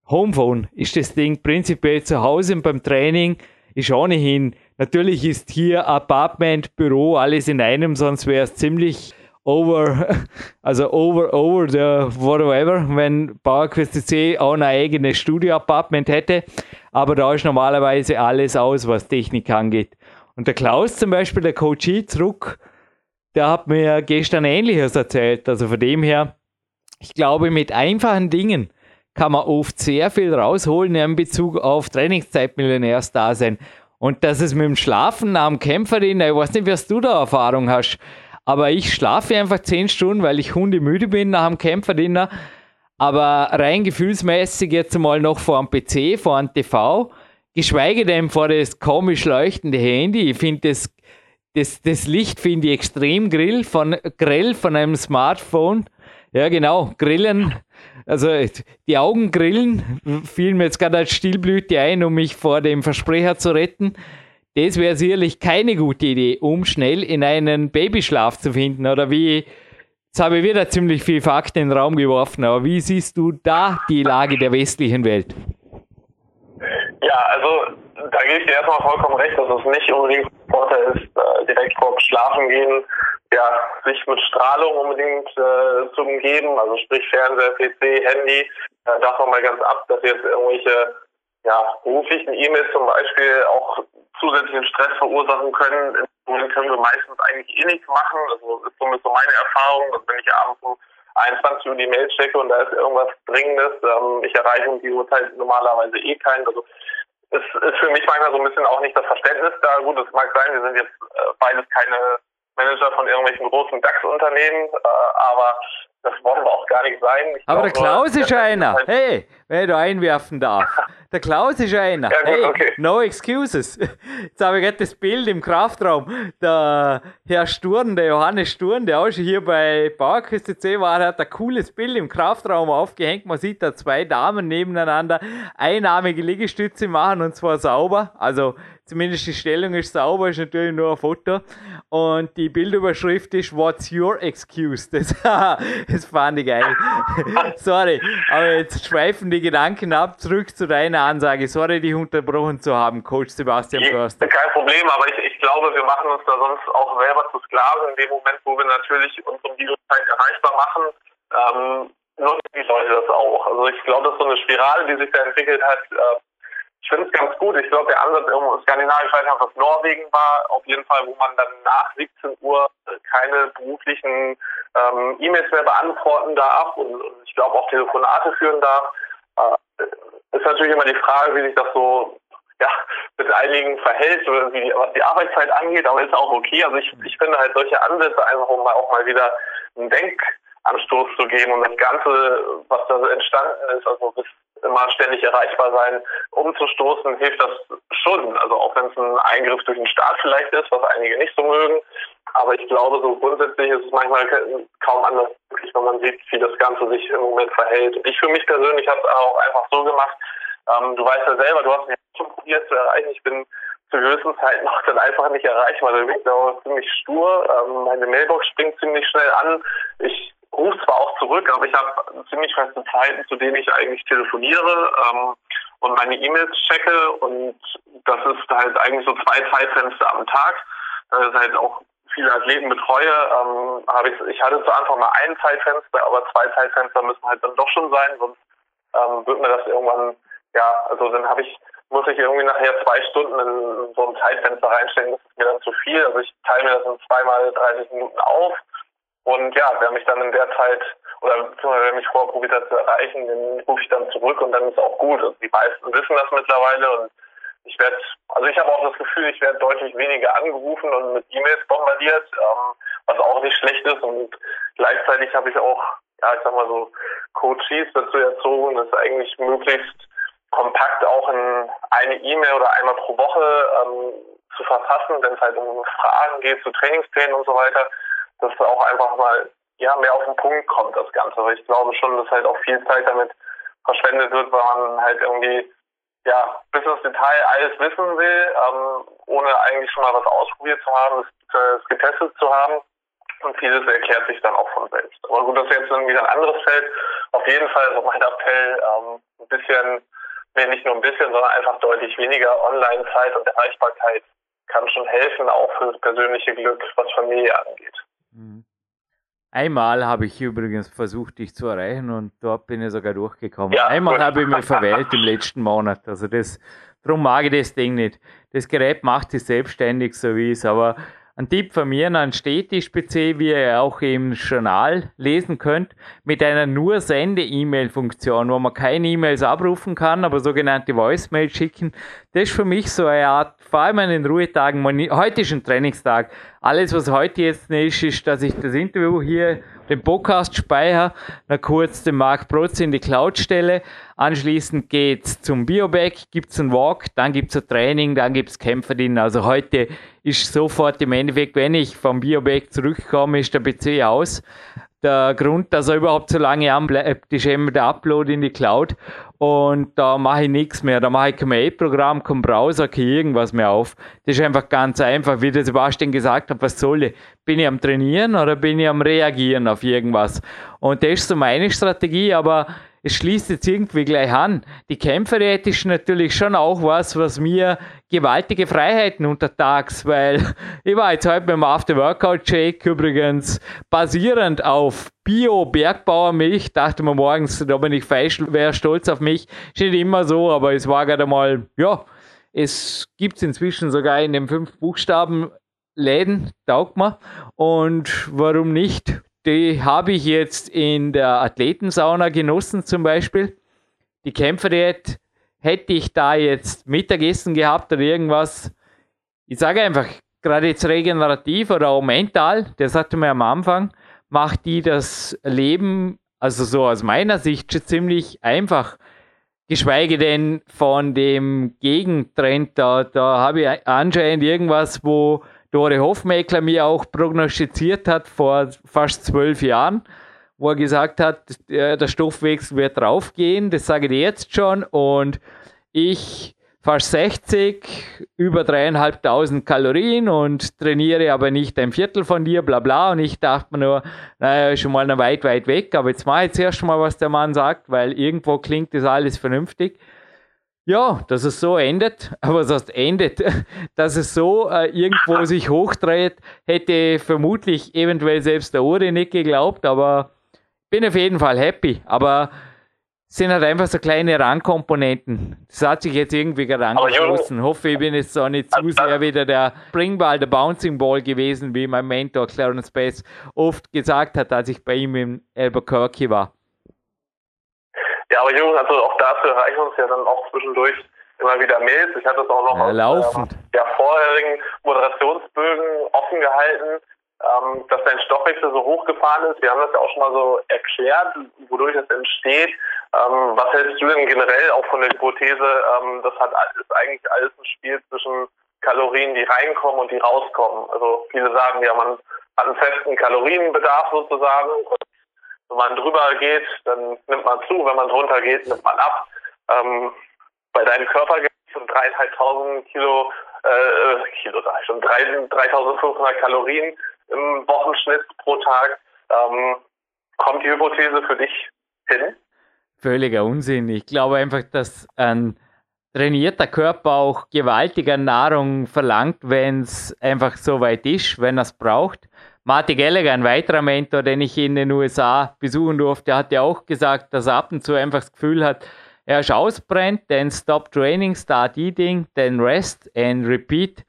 Homephone ist das Ding prinzipiell zu Hause und beim Training ist ohnehin. Natürlich ist hier Apartment, Büro, alles in einem, sonst wäre es ziemlich over, *laughs* also over, over the whatever, wenn PowerQuest C auch ein eigenes Studio-Apartment hätte. Aber da ist normalerweise alles aus, was Technik angeht. Und der Klaus zum Beispiel, der Coach zurück, der hat mir gestern Ähnliches erzählt. Also von dem her, ich glaube, mit einfachen Dingen kann man oft sehr viel rausholen in Bezug auf Trainingszeitmillionärs-Dasein. Und dass es mit dem Schlafen am Kämpferin, ich weiß nicht, was du da Erfahrung hast, aber ich schlafe einfach zehn Stunden, weil ich hundemüde bin nach dem Kämpferdiener. Aber rein gefühlsmäßig jetzt mal noch vor dem PC, vor dem TV, geschweige denn vor das komisch leuchtende Handy. Ich finde das, das, das Licht finde ich extrem grill von, grell von einem Smartphone. Ja, genau, Grillen also die Augen grillen, fielen mir jetzt gerade als Stillblüte ein, um mich vor dem Versprecher zu retten. Das wäre sicherlich keine gute Idee, um schnell in einen Babyschlaf zu finden. Oder wie, jetzt habe ich wieder ziemlich viel Fakten in den Raum geworfen, aber wie siehst du da die Lage der westlichen Welt? Ja, also da gebe ich dir erstmal vollkommen recht, dass es nicht unbedingt Vorteil ist, äh, direkt vor Schlafen gehen ja, sich mit Strahlung unbedingt äh, zu umgeben, also sprich Fernseher, PC, Handy, äh, davon mal ganz ab, dass jetzt irgendwelche ja, beruflichen E-Mails zum Beispiel auch zusätzlichen Stress verursachen können. Im können wir meistens eigentlich eh nichts machen. Also ist somit so meine Erfahrung, dass wenn ich abends um 21 Uhr die Mail checke und da ist irgendwas Dringendes, ähm, ich erreiche um die Uhrzeit normalerweise eh keinen. Also es ist für mich manchmal so ein bisschen auch nicht das Verständnis da. Gut, es mag sein, wir sind jetzt äh, beides keine Manager von irgendwelchen großen DAX-Unternehmen, äh, aber das wollen wir auch gar nicht sein. Ich aber der Klaus ist einer. Hey, wenn du einwerfen darf. *laughs* der Klaus ist einer. Ja, gut, hey, okay. no excuses. *laughs* Jetzt habe ich gerade das Bild im Kraftraum. Der Herr Sturm, der Johannes Sturm, der auch schon hier bei Bauerküste C war, hat ein cooles Bild im Kraftraum aufgehängt. Man sieht da zwei Damen nebeneinander einarmige Liegestütze machen und zwar sauber. Also Zumindest die Stellung ist sauber, ist natürlich nur ein Foto. Und die Bildüberschrift ist What's your excuse? Das, *laughs* das fand ich geil. *laughs* Sorry, aber jetzt schweifen die Gedanken ab. Zurück zu deiner Ansage. Sorry, dich unterbrochen zu haben, Coach Sebastian Förster. Kein Problem, aber ich, ich glaube, wir machen uns da sonst auch selber zu Sklaven in dem Moment, wo wir natürlich unsere Videozeit erreichbar machen. Ähm, nutzen die Leute das auch. Also ich glaube, das ist so eine Spirale, die sich da entwickelt hat. Äh, ich finde es ganz gut. Ich glaube, der Ansatz irgendwo ich weiß nicht, was Norwegen war, auf jeden Fall, wo man dann nach 17 Uhr keine beruflichen ähm, E-Mails mehr beantworten darf und, und ich glaube auch Telefonate führen darf. Äh, ist natürlich immer die Frage, wie sich das so ja, mit einigen verhält, wie, was die Arbeitszeit angeht, aber ist auch okay. Also ich, ich finde halt solche Ansätze einfach, um auch mal wieder einen Denkanstoß zu geben und das Ganze, was da so entstanden ist, also bis immer ständig erreichbar sein, umzustoßen, hilft das schon. Also auch wenn es ein Eingriff durch den Staat vielleicht ist, was einige nicht so mögen. Aber ich glaube, so grundsätzlich ist es manchmal kaum anders möglich, wenn man sieht, wie das Ganze sich im Moment verhält. Ich für mich persönlich habe es auch einfach so gemacht. Ähm, du weißt ja selber, du hast mich schon probiert zu erreichen. Ich bin zu gewissen Zeiten auch dann einfach nicht erreichbar. Der Weg war ziemlich stur. Ähm, meine Mailbox springt ziemlich schnell an. Ich rufe zwar auch zurück, aber ich habe ziemlich feste Zeiten, zu denen ich eigentlich telefoniere ähm, und meine E-Mails checke und das ist halt eigentlich so zwei Zeitfenster am Tag. Da ist halt auch viele Athleten betreue, ähm, habe ich, ich hatte zu Anfang mal ein Zeitfenster, aber zwei Zeitfenster müssen halt dann doch schon sein, sonst ähm, wird mir das irgendwann, ja, also dann habe ich, muss ich irgendwie nachher zwei Stunden in so ein Zeitfenster reinstellen, das ist mir dann zu viel. Also ich teile mir das in zweimal 30 Minuten auf und ja, wer mich dann in der Zeit oder wer mich vorher probiert hat zu erreichen, den rufe ich dann zurück und dann ist auch gut. Also die meisten wissen das mittlerweile und ich werde, also ich habe auch das Gefühl, ich werde deutlich weniger angerufen und mit E-Mails bombardiert, ähm, was auch nicht schlecht ist und gleichzeitig habe ich auch, ja, ich sag mal so, Coaches dazu erzogen, das eigentlich möglichst kompakt auch in eine E-Mail oder einmal pro Woche ähm, zu verfassen, wenn es halt um Fragen geht zu Trainingsplänen und so weiter dass auch einfach mal ja mehr auf den Punkt kommt, das Ganze. Weil ich glaube schon, dass halt auch viel Zeit damit verschwendet wird, weil man halt irgendwie ja bis ins Detail alles wissen will, ähm, ohne eigentlich schon mal was ausprobiert zu haben, es, äh, es getestet zu haben. Und vieles erklärt sich dann auch von selbst. Aber gut, das ist jetzt irgendwie ein anderes Feld. Auf jeden Fall so mein Appell, ähm, ein bisschen, nee, nicht nur ein bisschen, sondern einfach deutlich weniger Online-Zeit und Erreichbarkeit kann schon helfen, auch für das persönliche Glück, was Familie angeht. Mhm. Einmal habe ich übrigens versucht, dich zu erreichen und dort bin ich sogar durchgekommen. Ja, Einmal habe ich mich *laughs* verwählt im letzten Monat. Also das, darum mag ich das Ding nicht. Das Gerät macht sich selbstständig, so wie es, aber ein Tipp von mir an Städtisch-PC, wie ihr auch im Journal lesen könnt, mit einer nur Sende-E-Mail-Funktion, wo man keine E-Mails abrufen kann, aber sogenannte Voicemail schicken. Das ist für mich so eine Art, vor allem an den Ruhetagen, heute ist ein Trainingstag. Alles, was heute jetzt ist, ist, dass ich das Interview hier den Podcast speichere, dann kurz den Mark Protz in die Cloud stelle. Anschließend geht's zum Bioback, gibt's einen Walk, dann gibt's ein Training, dann gibt's Kämpferinnen. Also heute ist sofort im Endeffekt, wenn ich vom Bioback zurückkomme, ist der PC aus. Der Grund, dass er überhaupt so lange anbleibt, ist eben der Upload in die Cloud. Und da mache ich nichts mehr. Da mache ich kein Mail-Programm, kein Browser, kein irgendwas mehr auf. Das ist einfach ganz einfach, wie der Sebastian gesagt hat, was soll ich? Bin ich am Trainieren oder bin ich am Reagieren auf irgendwas? Und das ist so meine Strategie, aber es schließt jetzt irgendwie gleich an. Die Kämpferät ist natürlich schon auch was, was mir gewaltige Freiheiten untertags, weil *laughs* ich war jetzt heute beim After-Workout-Shake übrigens basierend auf Bio-Bergbauermilch, dachte mir morgens, da bin ich falsch, wäre stolz auf mich. Ist nicht immer so, aber es war gerade mal, ja, es gibt es inzwischen sogar in den fünf Buchstaben Läden, taugt mir. Und warum nicht? die habe ich jetzt in der Athletensauna genossen zum Beispiel. Die Kämpferdiät hätte ich da jetzt Mittagessen gehabt oder irgendwas. Ich sage einfach, gerade jetzt regenerativ oder auch mental, das hatte mir am Anfang, macht die das Leben, also so aus meiner Sicht, schon ziemlich einfach. geschweige denn von dem Gegentrend. Da, da habe ich anscheinend irgendwas, wo Dore Hofmeckler mir auch prognostiziert hat vor fast zwölf Jahren, wo er gesagt hat, der Stoffwechsel wird draufgehen. Das sage ich jetzt schon. Und ich fast 60, über dreieinhalbtausend Kalorien und trainiere aber nicht ein Viertel von dir, bla bla. Und ich dachte mir nur, naja, schon mal noch weit, weit weg. Aber jetzt mache ich zuerst mal, was der Mann sagt, weil irgendwo klingt das alles vernünftig. Ja, dass es so endet, *laughs* aber was heißt endet, *laughs* dass es so äh, irgendwo sich hochdreht, hätte vermutlich eventuell selbst der Uri nicht geglaubt, aber bin auf jeden Fall happy. Aber sind halt einfach so kleine Randkomponenten. Das hat sich jetzt irgendwie gerade angeschlossen. Hoffe, ich bin jetzt so nicht zu sehr wieder der Springball, der Bouncing Ball gewesen, wie mein Mentor Clarence Bass oft gesagt hat, als ich bei ihm in Albuquerque war. Ja, aber Jürgen, also auch dazu erreichen uns ja dann auch zwischendurch immer wieder Mails. Ich hatte es auch noch ja, aus ähm, der vorherigen Moderationsbögen offen gehalten ähm, dass dein Stoffwechsel so hochgefahren ist. Wir haben das ja auch schon mal so erklärt, wodurch das entsteht. Ähm, was hältst du denn generell auch von der Hypothese, ähm, das hat ist eigentlich alles ein Spiel zwischen Kalorien, die reinkommen und die rauskommen. Also viele sagen ja, man hat einen festen Kalorienbedarf sozusagen. Und wenn man drüber geht, dann nimmt man zu. Wenn man drunter geht, nimmt man ab. Ähm, bei deinem Körpergewicht von dreieinhalbtausend Kilo, äh, Kilo sag ich schon, 3500 Kalorien im Wochenschnitt pro Tag. Ähm, kommt die Hypothese für dich hin? Völliger Unsinn. Ich glaube einfach, dass ein trainierter Körper auch gewaltiger Nahrung verlangt, wenn es einfach so weit ist, wenn er es braucht. Marty Gallagher, ein weiterer Mentor, den ich in den USA besuchen durfte, hat ja auch gesagt, dass er ab und zu einfach das Gefühl hat, er ist ausbrennt, dann stop training, start eating, then rest and repeat.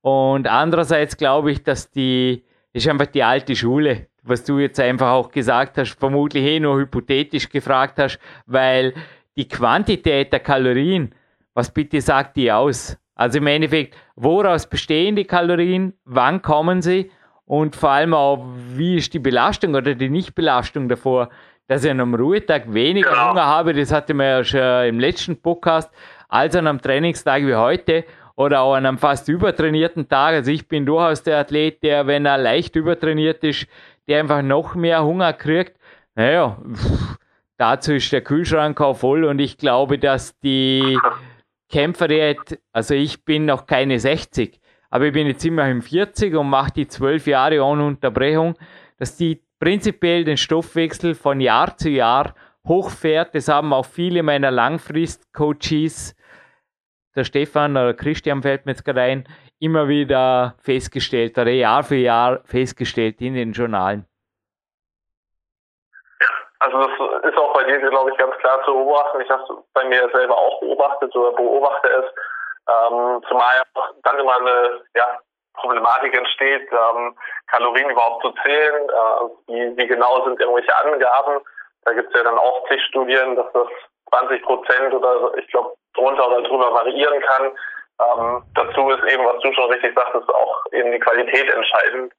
Und andererseits glaube ich, dass die ist einfach die alte Schule, was du jetzt einfach auch gesagt hast, vermutlich eh nur hypothetisch gefragt hast, weil die Quantität der Kalorien, was bitte sagt die aus? Also im Endeffekt, woraus bestehen die Kalorien, wann kommen sie und vor allem auch, wie ist die Belastung oder die Nichtbelastung davor, dass ich an einem Ruhetag weniger genau. Hunger habe, das hatte man ja schon im letzten Podcast, als an einem Trainingstag wie heute oder auch an einem fast übertrainierten Tag. Also ich bin durchaus der Athlet, der, wenn er leicht übertrainiert ist, der einfach noch mehr Hunger kriegt. Naja, dazu ist der Kühlschrank auch voll und ich glaube, dass die Kämpferdiät, also ich bin noch keine 60, aber ich bin jetzt immerhin 40 und mache die 12 Jahre ohne Unterbrechung, dass die prinzipiell den Stoffwechsel von Jahr zu Jahr hochfährt. Das haben auch viele meiner Langfrist-Coaches der Stefan oder Christian fällt mir jetzt gerade ein, immer wieder festgestellt oder Jahr für Jahr festgestellt in den Journalen. Also das ist auch bei dir, glaube ich, ganz klar zu beobachten. Ich habe es bei mir selber auch beobachtet oder beobachte es. Ähm, zumal dann immer eine ja, Problematik entsteht, ähm, Kalorien überhaupt zu zählen. Äh, wie, wie genau sind irgendwelche Angaben? Da gibt es ja dann auch zig Studien, dass das 20 Prozent oder ich glaube drunter oder drüber variieren kann. Ähm, dazu ist eben, was du schon richtig sagtest, auch eben die Qualität entscheidend.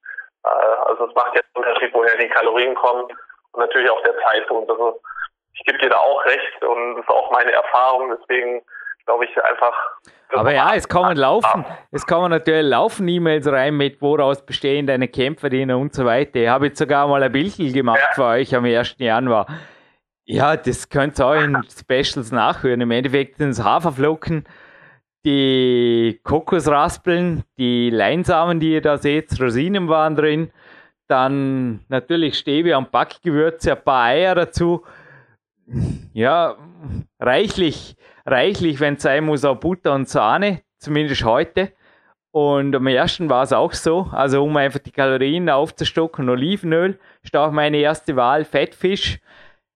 Äh, also es macht jetzt einen Unterschied, woher die Kalorien kommen und natürlich auch der Zeitpunkt. Also ich gebe dir da auch recht und das ist auch meine Erfahrung. Deswegen glaube ich einfach. Aber ja, es kommen laufen, es kommen natürlich laufen E-Mails rein mit, woraus bestehen deine Kämpferinnen und so weiter. Ich habe jetzt sogar mal ein Bild gemacht ja. für euch am 1. Januar. Ja, das könnt ihr auch in *laughs* Specials nachhören. Im Endeffekt sind es Haferflocken, die Kokosraspeln, die Leinsamen, die ihr da seht, Rosinen waren drin, dann natürlich Stäbe und Backgewürze, ein paar Eier dazu. Ja, reichlich, reichlich, wenn es sein muss, auch Butter und Sahne, zumindest heute. Und am ersten war es auch so, also um einfach die Kalorien aufzustocken, Olivenöl ist auch meine erste Wahl, Fettfisch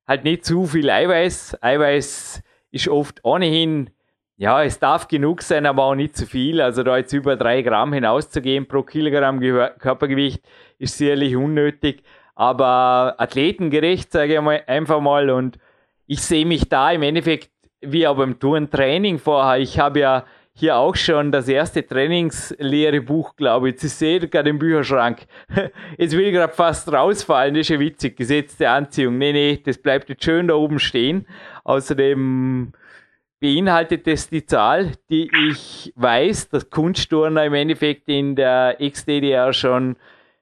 halt nicht zu viel Eiweiß. Eiweiß ist oft ohnehin, ja, es darf genug sein, aber auch nicht zu viel. Also da jetzt über drei Gramm hinauszugehen pro Kilogramm Körpergewicht ist sicherlich unnötig. Aber athletengerecht, sage ich mal, einfach mal. Und ich sehe mich da im Endeffekt wie auch beim Tourentraining vorher. Ich habe ja hier auch schon das erste Trainingslehrebuch, glaube ich. Ist eh gerade im Bücherschrank. *laughs* Jetzt will ich gerade fast rausfallen. Das ist ja witzig. Gesetz der Anziehung. Nee, nee, das bleibt jetzt schön da oben stehen. Außerdem, beinhaltet es die Zahl, die ich weiß, dass Kunstturner im Endeffekt in der Ex-DDR schon,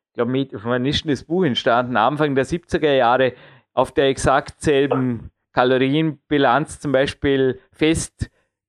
ich glaube, mit, wann ist das Buch entstanden? Anfang der 70er Jahre auf der exakt selben Kalorienbilanz zum Beispiel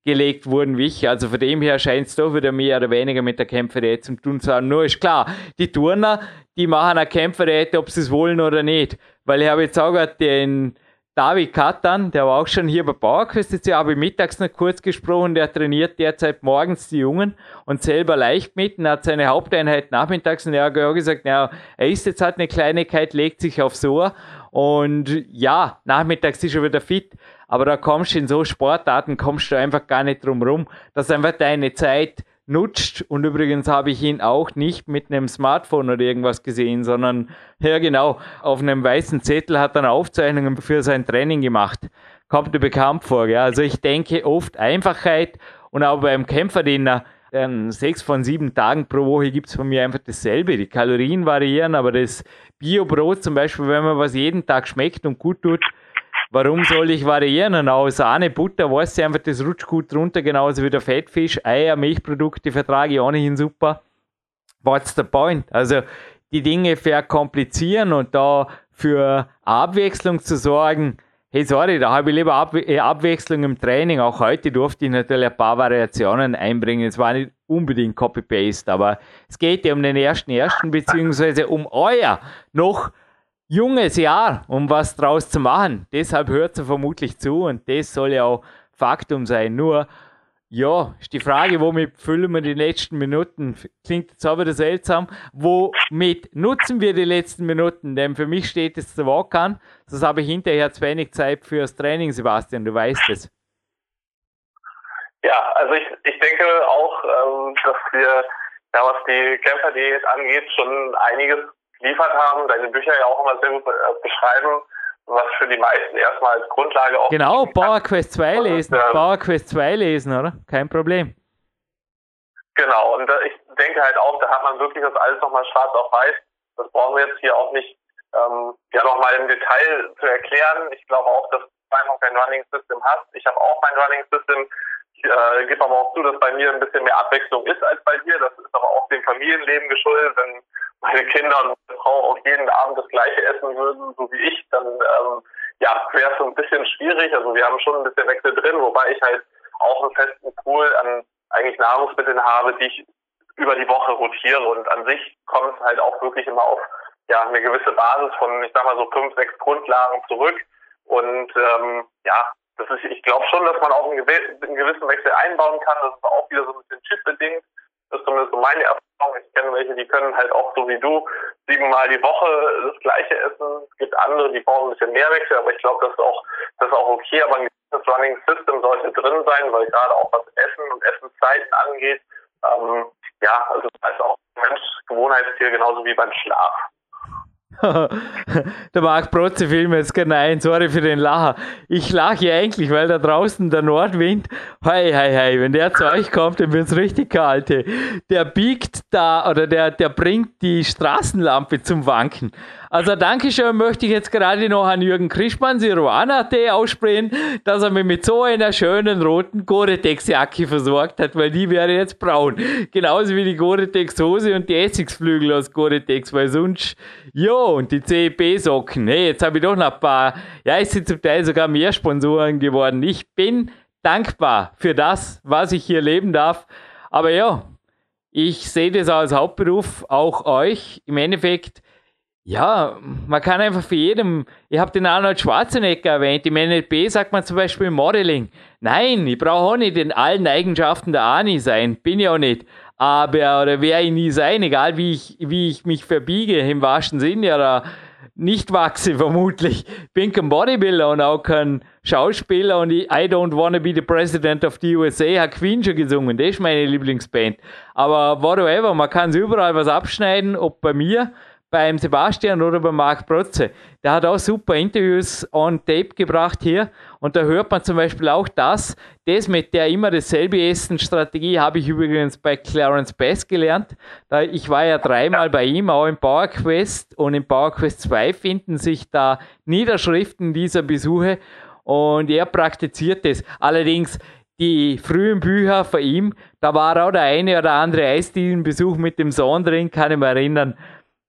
festgelegt wurden wie ich. Also von dem her scheint es doch wieder mehr oder weniger mit der Kämpferei zu tun zu haben. Nur ist klar, die Turner, die machen eine Kämpferei, ob sie es wollen oder nicht. Weil ich habe jetzt auch gerade den David Katan, der war auch schon hier bei Bauerquest, jetzt habe ich mittags noch kurz gesprochen, der trainiert derzeit morgens die Jungen und selber leicht mit und hat seine Haupteinheit nachmittags und er hat gesagt, ja, er ist jetzt halt eine Kleinigkeit, legt sich aufs Ohr und ja, nachmittags ist er wieder fit, aber da kommst du in so Sportarten, kommst du einfach gar nicht drum rum, dass einfach deine Zeit nutzt. Und übrigens habe ich ihn auch nicht mit einem Smartphone oder irgendwas gesehen, sondern ja genau, auf einem weißen Zettel hat er Aufzeichnungen für sein Training gemacht. Kommt dir bekannt vor. Ja? Also ich denke oft Einfachheit und auch beim Kämpferdiener, ähm, sechs von sieben Tagen pro Woche gibt es von mir einfach dasselbe. Die Kalorien variieren, aber das Bio-Brot zum Beispiel, wenn man was jeden Tag schmeckt und gut tut, Warum soll ich variieren? Und auch Sahne, Butter, weißt du einfach, das rutscht gut runter, genauso wie der Fettfisch, Eier, Milchprodukte vertrage ich ohnehin super. What's the point? Also die Dinge verkomplizieren und da für Abwechslung zu sorgen, hey, sorry, da habe ich lieber Ab äh, Abwechslung im Training. Auch heute durfte ich natürlich ein paar Variationen einbringen. Es war nicht unbedingt Copy-Paste, aber es geht ja um den ersten ersten, beziehungsweise um euer noch junges Jahr, um was draus zu machen. Deshalb hört er vermutlich zu und das soll ja auch Faktum sein. Nur, ja, ist die Frage, womit füllen wir die letzten Minuten? Klingt jetzt aber seltsam. Womit nutzen wir die letzten Minuten? Denn für mich steht es zu Walk-an, sonst habe ich hinterher zu wenig Zeit fürs Training, Sebastian, du weißt es. Ja, also ich, ich denke auch, ähm, dass wir, ja, was die Kämpfer-Diät angeht, schon einiges geliefert haben, deine Bücher ja auch immer sehr gut äh, beschreiben, was für die meisten erstmal als Grundlage auch. Genau, Power Quest 2 lesen, ähm, Power Quest 2 lesen, oder? Kein Problem. Genau, und äh, ich denke halt auch, da hat man wirklich das alles nochmal schwarz auf weiß. Das brauchen wir jetzt hier auch nicht ähm, ja nochmal im Detail zu erklären. Ich glaube auch, dass du einfach kein Running System hast. Ich habe auch mein Running System. Äh, gebe aber auch zu, dass bei mir ein bisschen mehr Abwechslung ist als bei dir. Das ist aber auch dem Familienleben geschuldet. Wenn meine Kinder und meine Frau auch jeden Abend das gleiche essen würden, so wie ich, dann ähm, ja, wäre es so ein bisschen schwierig. Also wir haben schon ein bisschen Wechsel drin, wobei ich halt auch einen festen Pool an eigentlich Nahrungsmitteln habe, die ich über die Woche rotiere und an sich kommt es halt auch wirklich immer auf ja, eine gewisse Basis von, ich sag mal so fünf, sechs Grundlagen zurück. Und ähm, ja, das ist, ich glaube schon, dass man auch einen, gewissen Wechsel einbauen kann. Das ist auch wieder so ein bisschen typbedingt. Das ist zumindest so meine Erfahrung. Ich kenne welche, die können halt auch so wie du siebenmal die Woche das gleiche essen. Es gibt andere, die brauchen ein bisschen mehr Wechsel, aber ich glaube, das ist auch, das ist auch okay. Aber ein gewisses Running System sollte drin sein, weil gerade auch was Essen und Essenszeiten angeht, ähm, ja, also das ist auch Mensch Gewohnheitstier genauso wie beim Schlaf. *laughs* der Marc Protze fiel mir jetzt gerne ein, sorry für den Lacher. Ich lache eigentlich, weil da draußen der Nordwind, hei, hei, hei, wenn der zu euch kommt, dann wird es richtig kalt. Der biegt da, oder der, der bringt die Straßenlampe zum Wanken. Also Dankeschön möchte ich jetzt gerade noch an Jürgen Krischmann, Siruana-Tee aussprechen, dass er mich mit so einer schönen roten Gore-Tex-Jacke versorgt hat, weil die wäre jetzt braun. Genauso wie die Gore-Tex-Hose und die Essigsflügel aus Gore-Tex, weil sonst, jo, und die CEP-Socken. Hey, jetzt habe ich doch noch ein paar, ja, es sind zum Teil sogar mehr Sponsoren geworden. Ich bin dankbar für das, was ich hier leben darf. Aber ja, ich sehe das als Hauptberuf, auch euch. Im Endeffekt, ja, man kann einfach für jedem, ich habe den Arnold Schwarzenegger erwähnt, im NLP sagt man zum Beispiel Modeling. Nein, ich brauche auch nicht in allen Eigenschaften der Ani sein, bin ich auch nicht. Aber, oder werde ich nie sein, egal wie ich, wie ich mich verbiege, im wahrsten Sinne, oder nicht wachse *laughs* vermutlich. Bin kein Bodybuilder und auch kein Schauspieler und ich, I don't wanna be the president of the USA, hat Queen schon gesungen, das ist meine Lieblingsband. Aber whatever, man kann überall was abschneiden, ob bei mir, beim Sebastian oder bei Marc Protze. Der hat auch super Interviews on Tape gebracht hier. Und da hört man zum Beispiel auch das. Das mit der immer dasselbe Essen-Strategie habe ich übrigens bei Clarence Bass gelernt. Ich war ja dreimal bei ihm, auch im Power Quest. Und im Power Quest 2 finden sich da Niederschriften dieser Besuche. Und er praktiziert das. Allerdings die frühen Bücher von ihm, da war auch der eine oder andere Eisdielenbesuch mit dem Sohn drin, kann ich mich erinnern.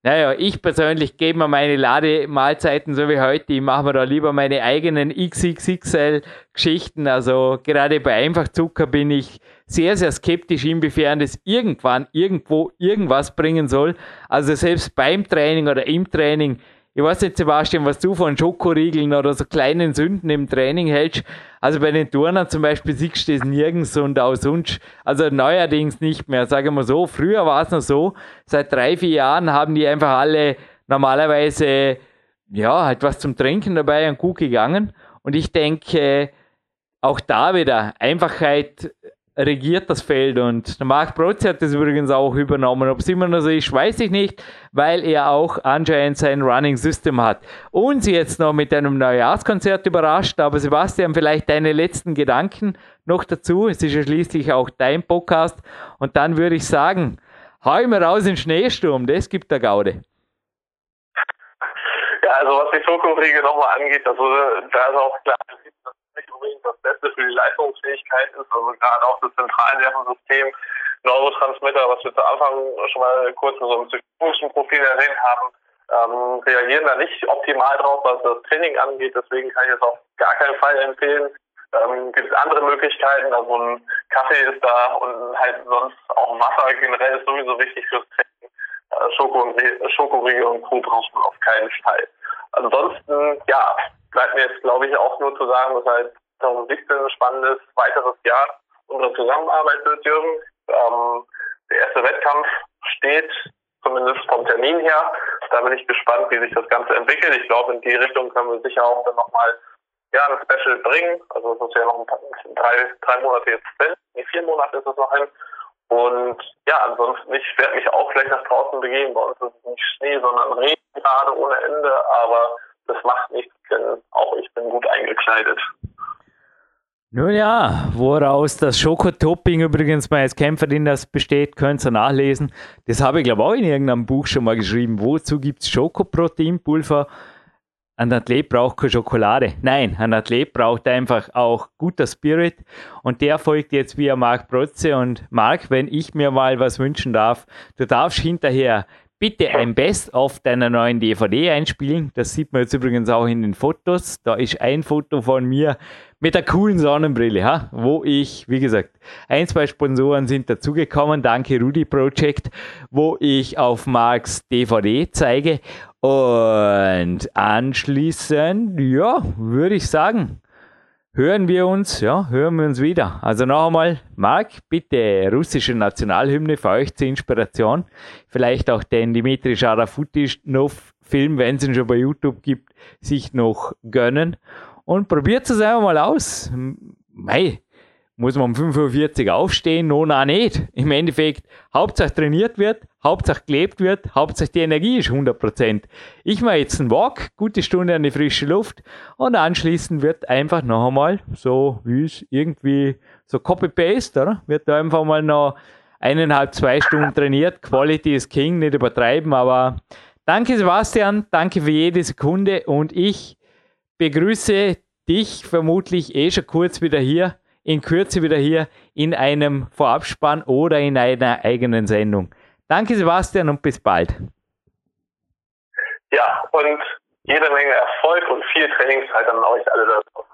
Naja, ich persönlich gebe mir meine Lademahlzeiten so wie heute. Ich mache mir da lieber meine eigenen XXXL-Geschichten. Also gerade bei Einfachzucker bin ich sehr, sehr skeptisch, inwiefern das irgendwann irgendwo irgendwas bringen soll. Also selbst beim Training oder im Training ich weiß nicht, Sebastian, was du von Schokoriegeln oder so kleinen Sünden im Training hältst. Also bei den Turnern zum Beispiel siehst du das nirgends und auch sonst, also neuerdings nicht mehr. Sagen wir so, früher war es noch so, seit drei, vier Jahren haben die einfach alle normalerweise, ja, halt was zum Trinken dabei und gut gegangen. Und ich denke, auch da wieder Einfachheit regiert das Feld und der Marc Protze hat das übrigens auch übernommen. Ob es immer noch so ist, weiß ich nicht, weil er auch anscheinend sein Running System hat. Uns jetzt noch mit einem Neujahrskonzert überrascht, aber Sebastian, vielleicht deine letzten Gedanken noch dazu. Es ist ja schließlich auch dein Podcast und dann würde ich sagen, hau mir raus in Schneesturm, das gibt der Gaude. Ja, also was die Schokoriegel nochmal angeht, also da ist auch klar, nicht unbedingt das Beste für die Leistungsfähigkeit ist. Also gerade auch das Zentralnervensystem, Neurotransmitter, was wir zu Anfang schon mal kurz in so einem psychologischen Profil erwähnt haben, ähm, reagieren da nicht optimal drauf, was das Training angeht. Deswegen kann ich es auf gar keinen Fall empfehlen. Ähm, gibt es andere Möglichkeiten, also ein Kaffee ist da und halt sonst auch Wasser generell ist sowieso wichtig fürs Training. Schoko und Schokoriegel und Co. auf keinen Fall. Ansonsten, ja, bleibt mir jetzt, glaube ich, auch nur zu sagen, dass halt 2017 ein spannendes weiteres Jahr unserer Zusammenarbeit wird, Jürgen. Ähm, der erste Wettkampf steht, zumindest vom Termin her. Da bin ich gespannt, wie sich das Ganze entwickelt. Ich glaube, in die Richtung können wir sicher auch dann nochmal ja, ein Special bringen. Also es ist ja noch ein paar, drei, drei Monate jetzt. Nee, vier Monate ist es noch hin. Und ja, ansonsten, ich werde mich auch gleich nach draußen begeben. Bei uns ist es nicht Schnee, sondern Regen gerade ohne Ende. Aber das macht nichts, denn auch ich bin gut eingekleidet. Nun ja, woraus das Schokotopping übrigens Kämpferin das besteht, könnt ihr nachlesen. Das habe ich glaube auch in irgendeinem Buch schon mal geschrieben. Wozu gibt es Schokoproteinpulver? Ein Athlet braucht keine Schokolade. Nein, ein Athlet braucht einfach auch guter Spirit. Und der folgt jetzt via Marc Protze. Und Marc, wenn ich mir mal was wünschen darf, du darfst hinterher bitte ein Best-of deiner neuen DVD einspielen. Das sieht man jetzt übrigens auch in den Fotos. Da ist ein Foto von mir mit der coolen Sonnenbrille, ha? wo ich, wie gesagt, ein, zwei Sponsoren sind dazugekommen. Danke Rudy Project, wo ich auf Marks DVD zeige. Und anschließend, ja, würde ich sagen, hören wir uns, ja, hören wir uns wieder. Also noch einmal, Marc, bitte russische Nationalhymne für euch zur Inspiration. Vielleicht auch den Dimitri Scharafutinov-Film, wenn es ihn schon bei YouTube gibt, sich noch gönnen. Und probiert es einfach mal aus. Mei, muss man um 45 Uhr aufstehen? No, na nicht. Im Endeffekt, Hauptsache trainiert wird, Hauptsache gelebt wird, Hauptsache die Energie ist 100%. Ich mache jetzt einen Walk, gute Stunde an die frische Luft und anschließend wird einfach noch einmal, so wie es irgendwie so Copy-Paste, oder? Wird da einfach mal noch eineinhalb, zwei Stunden trainiert. Quality is King, nicht übertreiben, aber danke Sebastian, danke für jede Sekunde und ich begrüße dich vermutlich eh schon kurz wieder hier in Kürze wieder hier in einem Vorabspann oder in einer eigenen Sendung. Danke Sebastian und bis bald. Ja, und jede Menge Erfolg und viel Trainingszeit an euch alle da draußen.